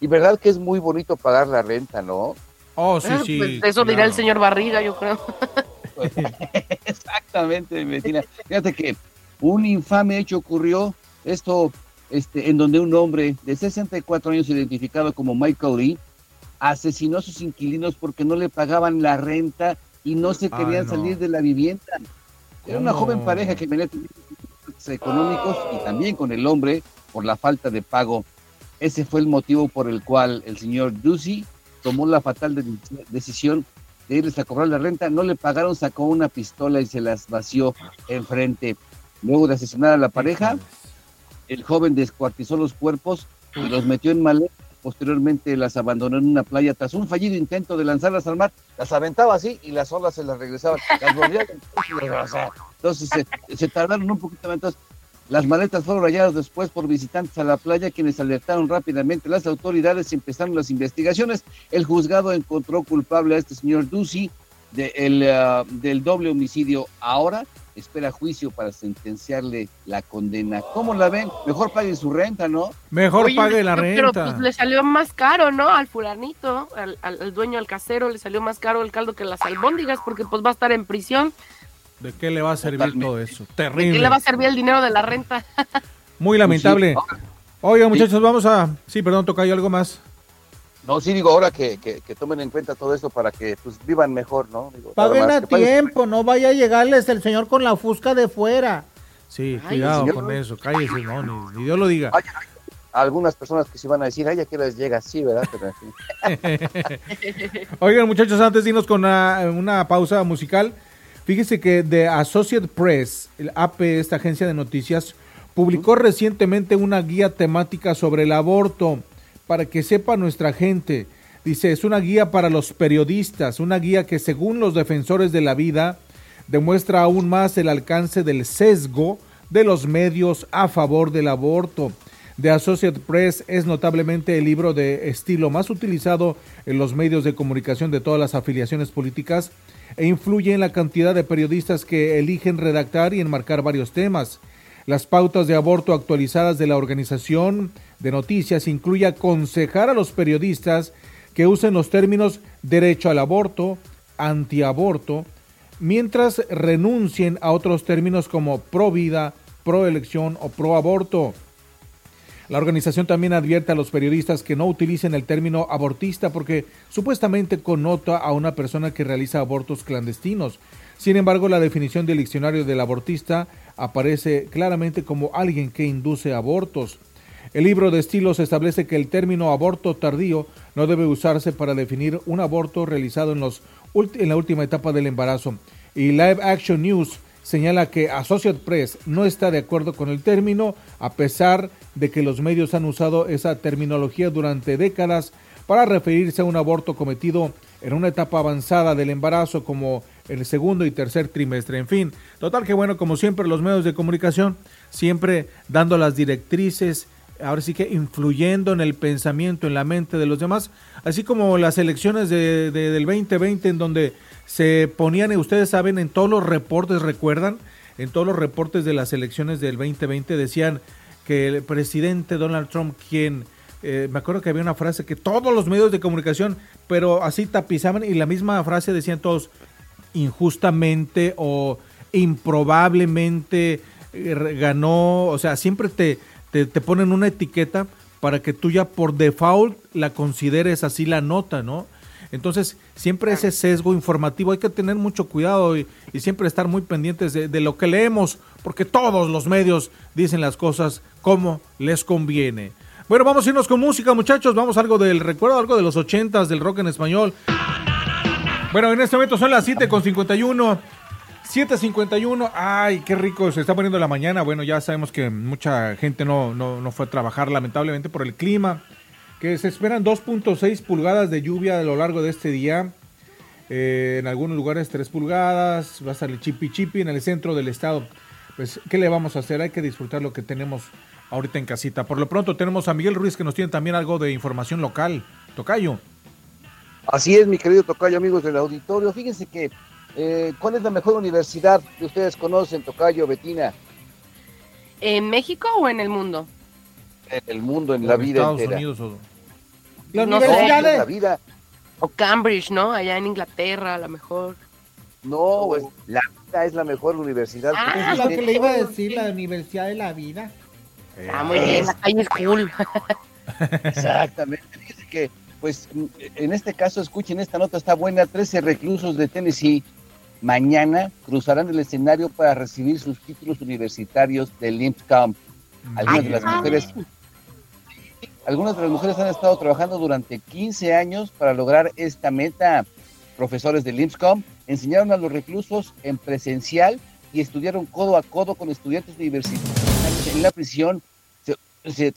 y verdad que es muy bonito pagar la renta, ¿no? Oh, sí, Ah, sí. pues eso dirá el señor Barriga, yo creo. Exactamente, Medina. Fíjate que un infame hecho ocurrió, esto este, en donde un hombre de 64 años identificado como Michael Lee asesinó a sus inquilinos porque no le pagaban la renta y no se querían no. salir de la vivienda. Era una joven pareja que venía económicos y también con el hombre por la falta de pago. Ese fue el motivo por el cual el señor Ducey tomó la fatal de- decisión de irles a cobrar la renta. No le pagaron, sacó una pistola y se las vació enfrente. Luego de asesinar a la pareja, el joven descuartizó los cuerpos y los metió en maletas. Posteriormente las abandonó en una playa tras un fallido intento de lanzarlas al mar. Las aventaba así y las olas se las regresaban. Las volvía a aventar y las regresaba. Entonces se, tardaron un poquito. Entonces, las maletas fueron halladas después por visitantes a la playa quienes alertaron rápidamente las autoridades empezaron las investigaciones. El juzgado encontró culpable a este señor Ducey de el, ah, del doble homicidio. Ahora espera juicio para sentenciarle la condena. ¿Cómo la ven? Mejor paguen su renta, ¿no? Mejor Oye, pague la pero, renta. pues le salió más caro, ¿no? Al fulanito, al, al- al dueño, al casero, le salió más caro el caldo que las albóndigas porque pues va a estar en prisión. ¿De qué le va a servir Totalmente. todo eso? ¿De Terrible. qué le va a servir el dinero de la renta? Muy lamentable. Pues sí. Oiga, muchachos, vamos a. Sí, perdón, tocayo algo más. No, sí digo ahora que, que- que tomen en cuenta todo esto para que pues vivan mejor, ¿no? Digo, Paguen más a que tiempo, no vaya a llegarles el señor con la fusca de fuera. Sí, Ay, cuidado señor. con eso. Cállese, no, ni, ni Dios lo diga. Ay, Algunas personas que se van a decir, ay, ¿a qué les llega? Sí, ¿verdad? Pero. Oigan, muchachos, antes de irnos con una, una pausa musical, fíjese que The Associated Press, el AP, esta agencia de noticias, publicó recientemente una guía temática sobre el aborto para que sepa nuestra gente. Dice, es una guía para los periodistas, una guía que según los defensores de la vida demuestra aún más el alcance del sesgo de los medios a favor del aborto. The Associated Press es notablemente el libro de estilo más utilizado en los medios de comunicación de todas las afiliaciones políticas e influye en la cantidad de periodistas que eligen redactar y enmarcar varios temas. Las pautas de aborto actualizadas de la organización de noticias incluye aconsejar a los periodistas que usen los términos derecho al aborto, antiaborto, mientras renuncien a otros términos como pro vida, pro elección o pro aborto. La organización también advierte a los periodistas que no utilicen el término abortista porque supuestamente connota a una persona que realiza abortos clandestinos. Sin embargo, la definición del diccionario del abortista aparece claramente como alguien que induce abortos. El libro de estilos establece que el término aborto tardío no debe usarse para definir un aborto realizado en, los en la última etapa del embarazo. Y Live Action News señala que Associated Press no está de acuerdo con el término, a pesar de que los medios han usado esa terminología durante décadas para referirse a un aborto cometido en una etapa avanzada del embarazo como el segundo y tercer trimestre. En fin, total que bueno, como siempre los medios de comunicación, siempre dando las directrices, ahora sí que influyendo en el pensamiento, en la mente de los demás, así como las elecciones de, de- del 2020 en donde se ponían, y ustedes saben, en todos los reportes, recuerdan, en todos los reportes de las elecciones del 2020 decían que el presidente Donald Trump, quien, eh, me acuerdo que había una frase que todos los medios de comunicación, pero así tapizaban y la misma frase decían todos, injustamente o improbablemente eh, ganó, o sea, siempre te, te, te ponen una etiqueta para que tú ya por default la consideres así la nota, ¿no? Entonces, siempre ese sesgo informativo hay que tener mucho cuidado y, y siempre estar muy pendientes de, de lo que leemos, porque todos los medios dicen las cosas como les conviene. Bueno, vamos a irnos con música, muchachos. Vamos a algo del recuerdo, algo de los ochentas, del rock en español. Bueno, en este momento son las 7 con 51. 7.51, ay, qué rico, se está poniendo la mañana. Bueno, ya sabemos que mucha gente no, no, no fue a trabajar lamentablemente por el clima, que se esperan 2.6 pulgadas de lluvia a lo largo de este día. Eh, en algunos lugares 3 pulgadas, va a salir chipi chipi en el centro del estado. Pues, ¿qué le vamos a hacer? Hay que disfrutar lo que tenemos ahorita en casita. Por lo pronto tenemos a Miguel Ruiz que nos tiene también algo de información local. Tocayo. Así es, mi querido Tocayo, amigos del auditorio. Fíjense que, eh, ¿cuál es la mejor universidad que ustedes conocen, Tocayo, Betina? ¿En México o en el mundo? En el mundo, en la en vida Estados entera. Unidos o- Las No sé. En la universidades. vida. O Cambridge, ¿no? Allá en Inglaterra, a lo mejor. No, pues, la vida es la mejor universidad. Ah, que Es lo que le iba a decir, la Universidad de la Vida. Ah, muy bien, la calle es cool. Exactamente. Fíjense que, pues, en este caso, escuchen, esta nota está buena. 13 reclusos de Tennessee mañana cruzarán el escenario para recibir sus títulos universitarios del Lipscomb. Algunas de las mujeres algunas de las mujeres han estado trabajando durante 15 años para lograr esta meta. Profesores de Lipscomb enseñaron a los reclusos en presencial y estudiaron codo a codo con estudiantes universitarios en la prisión. Se-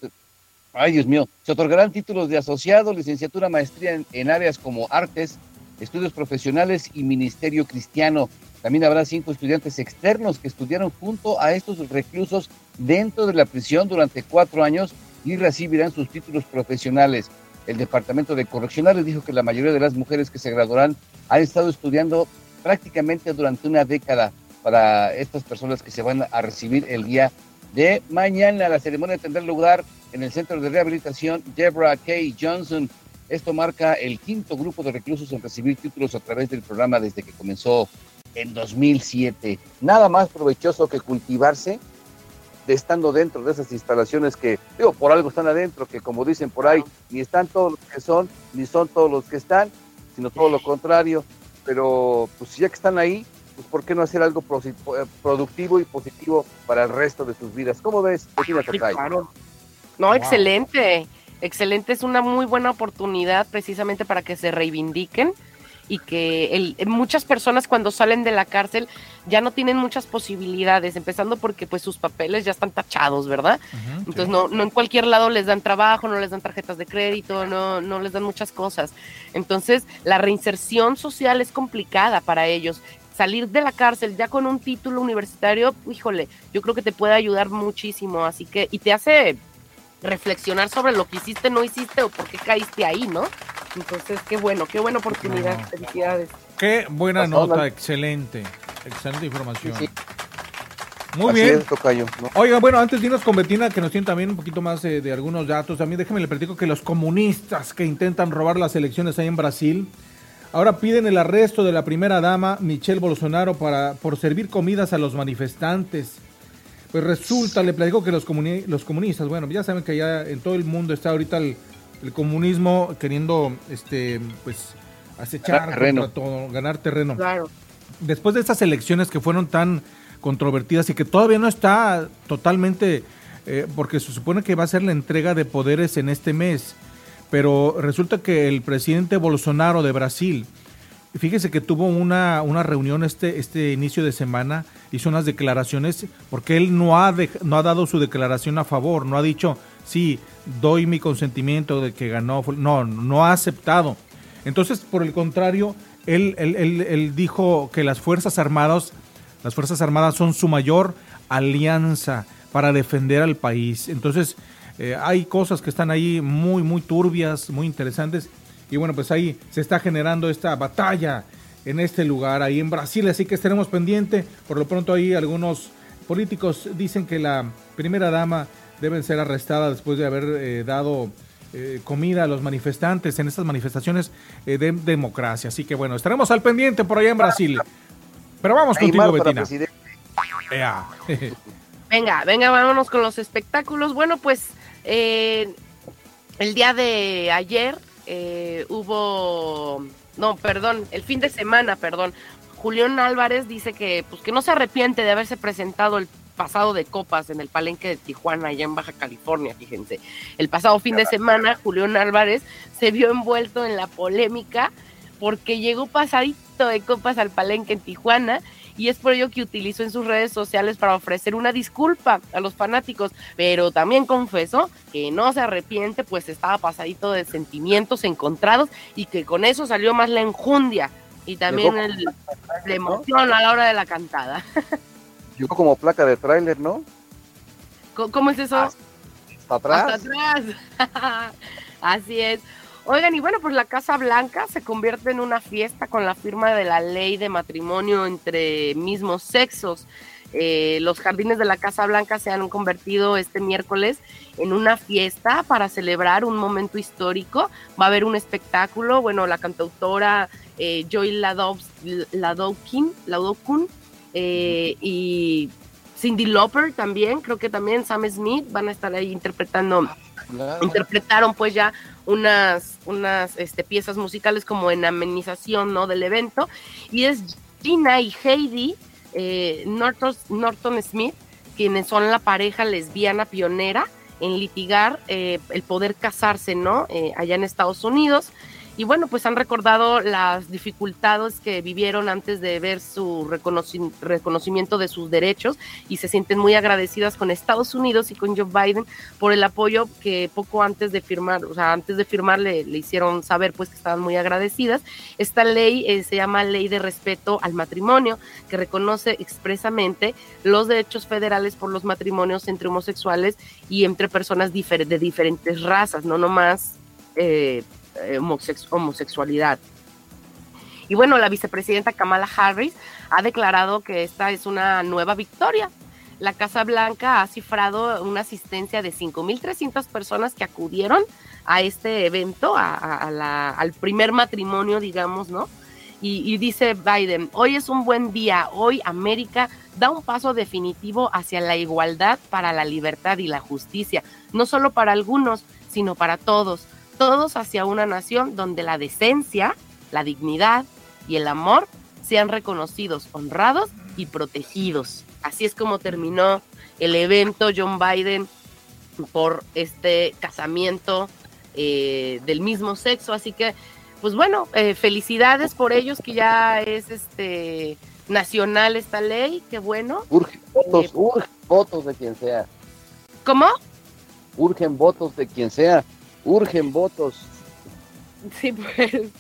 ay, Dios mío, se otorgarán títulos de asociado, licenciatura, maestría en, en áreas como artes, estudios profesionales y ministerio cristiano. También habrá cinco estudiantes externos que estudiaron junto a estos reclusos dentro de la prisión durante cuatro años y recibirán sus títulos profesionales. El Departamento de Correccionales dijo que la mayoría de las mujeres que se graduarán han estado estudiando prácticamente durante una década para estas personas que se van a recibir el día de mañana. La ceremonia tendrá lugar en el Centro de Rehabilitación Deborah K. Johnson. Esto marca el quinto grupo de reclusos en recibir títulos a través del programa desde que comenzó en 2007. Nada más provechoso que cultivarse de estando dentro de esas instalaciones que, digo, por algo están adentro, que como dicen por ahí, ni están todos los que son, ni son todos los que están, sino todo lo contrario. Pero, pues ya que están ahí, pues ¿por qué no hacer algo eh, productivo y positivo para el resto de sus vidas? ¿Cómo ves? Bettina claro. No, excelente. Excelente, es una muy buena oportunidad precisamente para que se reivindiquen y que el- muchas personas cuando salen de la cárcel ya no tienen muchas posibilidades, empezando porque pues sus papeles ya están tachados, ¿verdad? Entonces no, no en cualquier lado les dan trabajo, no les dan tarjetas de crédito, no, no les dan muchas cosas. Entonces la reinserción social es complicada para ellos. Salir de la cárcel ya con un título universitario, híjole, yo creo que te puede ayudar muchísimo, así que, y te hace reflexionar sobre lo que hiciste, no hiciste o por qué caíste ahí, ¿no? Entonces, qué bueno, qué buena oportunidad, felicidades. Qué buena Pasó, nota, ¿no? excelente. Excelente información. Sí, Muy Así bien. es, Tocayo, ¿no? Oiga, bueno, antes de irnos con Betina, que nos tiene también un poquito más eh, de algunos datos, también déjeme le platico que los comunistas que intentan robar las elecciones ahí en Brasil, ahora piden el arresto de la primera dama, Michelle Bolsonaro, para, por servir comidas a los manifestantes. Pues resulta, le platico que los, comuni- los comunistas, bueno, ya saben que ya en todo el mundo está ahorita el, el comunismo queriendo, este, pues, acechar Ganar todo, ganar terreno Claro. después de estas elecciones que fueron tan controvertidas y que todavía no está totalmente, eh, porque se supone que va a ser la entrega de poderes en este mes, pero resulta que el presidente Bolsonaro de Brasil, fíjese que tuvo una, una reunión este, este inicio de semana, hizo unas declaraciones, porque él no ha, dej- no ha dado su declaración a favor, no ha dicho, sí, doy mi consentimiento de que ganó, fue-". no, no ha aceptado. Entonces, por el contrario, él, él- él- él dijo que las Fuerzas Armadas, las Fuerzas Armadas son su mayor alianza para defender al país. Entonces, eh, hay cosas que están ahí muy, muy turbias, muy interesantes. Y bueno, pues ahí se está generando esta batalla en este lugar, ahí en Brasil. Así que estaremos pendientes. Por lo pronto ahí algunos políticos dicen que la primera dama debe ser arrestada después de haber eh, dado eh, comida a los manifestantes en estas manifestaciones eh, de democracia. Así que bueno, estaremos al pendiente por allá en Brasil. Pero vamos contigo, Betina. Venga, venga, vámonos con los espectáculos. Bueno, pues eh, el día de ayer eh, hubo, no, perdón, el fin de semana, perdón. Julián Álvarez dice que, pues, que no se arrepiente de haberse presentado el pasado de copas en el palenque de Tijuana, allá en Baja California, fíjense. El pasado fin de semana, Julián Álvarez se vio envuelto en la polémica porque llegó pasadito de copas al palenque en Tijuana y es por ello que utilizó en sus redes sociales para ofrecer una disculpa a los fanáticos, pero también confesó que no se arrepiente, pues estaba pasadito de sentimientos encontrados y que con eso salió más la enjundia y también el, la emoción a la hora de la cantada. Llegó como placa de tráiler, ¿no? ¿Cómo- ¿Cómo es eso? Hasta atrás. Hasta atrás. Así es. Oigan, y bueno, pues la Casa Blanca se convierte en una fiesta con la firma de la ley de matrimonio entre mismos sexos. Eh, los jardines de la Casa Blanca se han convertido este miércoles en una fiesta para celebrar un momento histórico. Va a haber un espectáculo, bueno, la cantautora eh, Joy Ladowkin, eh, y Cindy Lauper también, creo que también Sam Smith van a estar ahí interpretando, interpretaron pues ya unas, unas este, piezas musicales como en amenización ¿no? del evento. Y es Gina y Heidi eh, Norton, Norton Smith, quienes son la pareja lesbiana pionera en litigar eh, el poder casarse, ¿no? Eh, allá en Estados Unidos y bueno, pues han recordado las dificultades que vivieron antes de ver su reconocimiento de sus derechos y se sienten muy agradecidas con Estados Unidos y con Joe Biden por el apoyo que poco antes de firmar, o sea, antes de firmar le, hicieron saber pues que estaban muy agradecidas. Esta ley eh, se llama Ley de Respeto al Matrimonio, que reconoce expresamente los derechos federales por los matrimonios entre homosexuales y entre personas de diferentes razas, no nomás eh, eh, homosexualidad. Y bueno, la vicepresidenta Kamala Harris ha declarado que esta es una nueva victoria. La Casa Blanca ha cifrado una asistencia de 5.300 personas que acudieron a este evento, al primer matrimonio, digamos, ¿no? Y, dice Biden, hoy es un buen día, hoy América da un paso definitivo hacia la igualdad para la libertad y la justicia, no solo para algunos, sino para todos todos hacia una nación donde la decencia, la dignidad y el amor sean reconocidos, honrados y protegidos. Así es como terminó el evento John Biden por este casamiento eh, del mismo sexo. Así que, pues bueno, eh, felicidades por ellos que ya es este nacional esta ley, qué bueno. Urgen votos, eh, urgen votos de quien sea. ¿Cómo? Urgen votos de quien sea urgen votos. Sí, pues.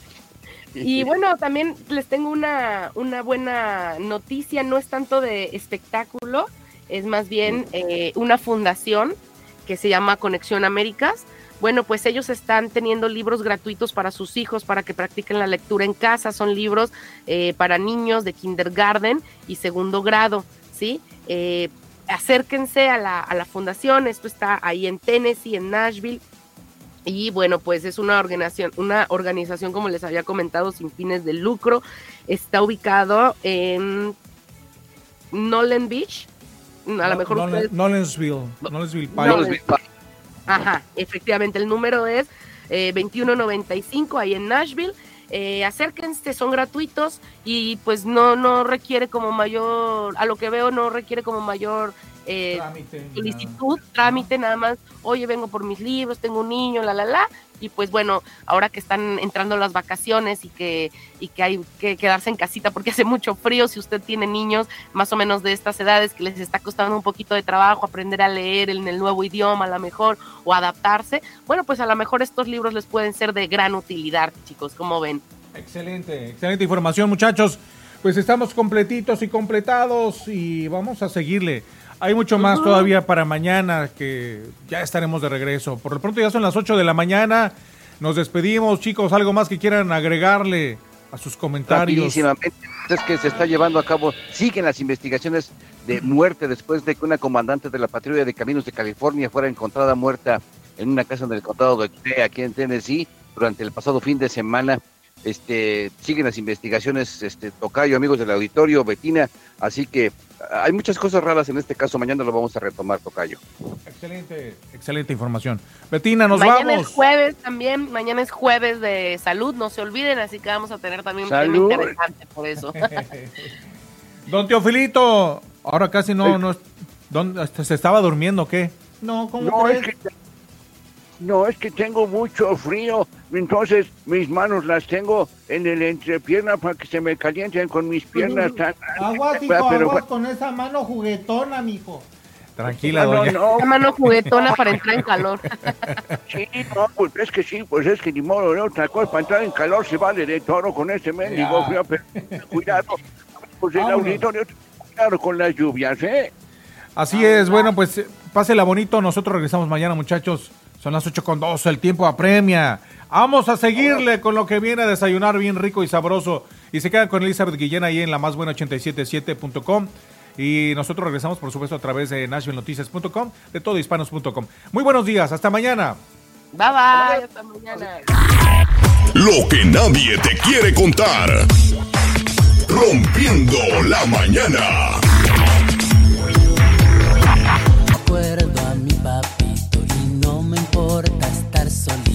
Y bueno, también les tengo una, una buena noticia, no es tanto de espectáculo, es más bien eh, una fundación que se llama Conexión Américas. Bueno, pues ellos están teniendo libros gratuitos para sus hijos para que practiquen la lectura en casa. Son libros eh, para niños de kindergarten y segundo grado, ¿sí? Eh, acérquense a la, a la fundación, esto está ahí en Tennessee, en Nashville, y bueno, pues es una organización, una organización, como les había comentado, sin fines de lucro. Está ubicado en Nolan Beach. A lo mejor. Nolensville. Ajá, efectivamente. El número es 2195 eh, ahí en Nashville. Eh, acérquense, son gratuitos y pues no, no requiere como mayor, a lo que veo, no requiere como mayor eh, trámite, solicitud, trámite nada más, oye, vengo por mis libros, tengo un niño, la, la, la, y pues bueno, ahora que están entrando las vacaciones y que, y que hay que quedarse en casita porque hace mucho frío, si usted tiene niños más o menos de estas edades que les está costando un poquito de trabajo aprender a leer en el nuevo idioma a lo mejor o adaptarse, bueno, pues a lo mejor estos libros les pueden ser de gran utilidad, chicos, como ven. Excelente, excelente información, muchachos. Pues estamos completitos y completados y vamos a seguirle. Hay mucho más todavía para mañana que ya estaremos de regreso. Por lo pronto ya son las 8 de la mañana. Nos despedimos, chicos. ¿Algo más que quieran agregarle a sus comentarios? Es que se está llevando a cabo, siguen las investigaciones de muerte después de que una comandante de la patrulla de caminos de California fuera encontrada muerta en una casa en el condado de T, aquí en Tennessee, durante el pasado fin de semana. Este, siguen las investigaciones, este, Tocayo, amigos del auditorio, Betina, así que hay muchas cosas raras en este caso. Mañana lo vamos a retomar, Tocayo. Excelente, excelente información. Betina, nos vamos. Mañana es jueves también. Mañana es jueves de salud, no se olviden. Así que vamos a tener también un tema interesante por eso. Don Teofilito, ahora casi no, no ¿se estaba durmiendo o qué? No, ¿cómo no, Es que, no, es que tengo mucho frío entonces mis manos las tengo en el entrepierna para que se me calienten con mis piernas. Tan... Aguas, hijo, aguas con esa mano juguetona, mijo. Tranquila, doña. No, no. mano juguetona para entrar en calor. Sí, no, pues es que sí, pues es que ni modo de otra cosa. Para entrar en calor se vale de toro con ese mendigo. Pero, cuidado, pues el auditorio, cuidado con las lluvias, ¿eh? Así es, bueno, pues pásela bonito. Nosotros regresamos mañana, muchachos. Son las 8 con 12, el tiempo apremia. Vamos a seguirle con lo que viene a desayunar bien rico y sabroso. Y se quedan con Elizabeth Guillén ahí en la más buena 877.com. Y nosotros regresamos, por supuesto, a través de nashvillenoticias.com, de todohispanos.com. Muy buenos días, hasta mañana. Bye bye, hasta mañana. Lo que nadie te quiere contar. Rompiendo la mañana. Acuerdo a mi papá me importa estar solito.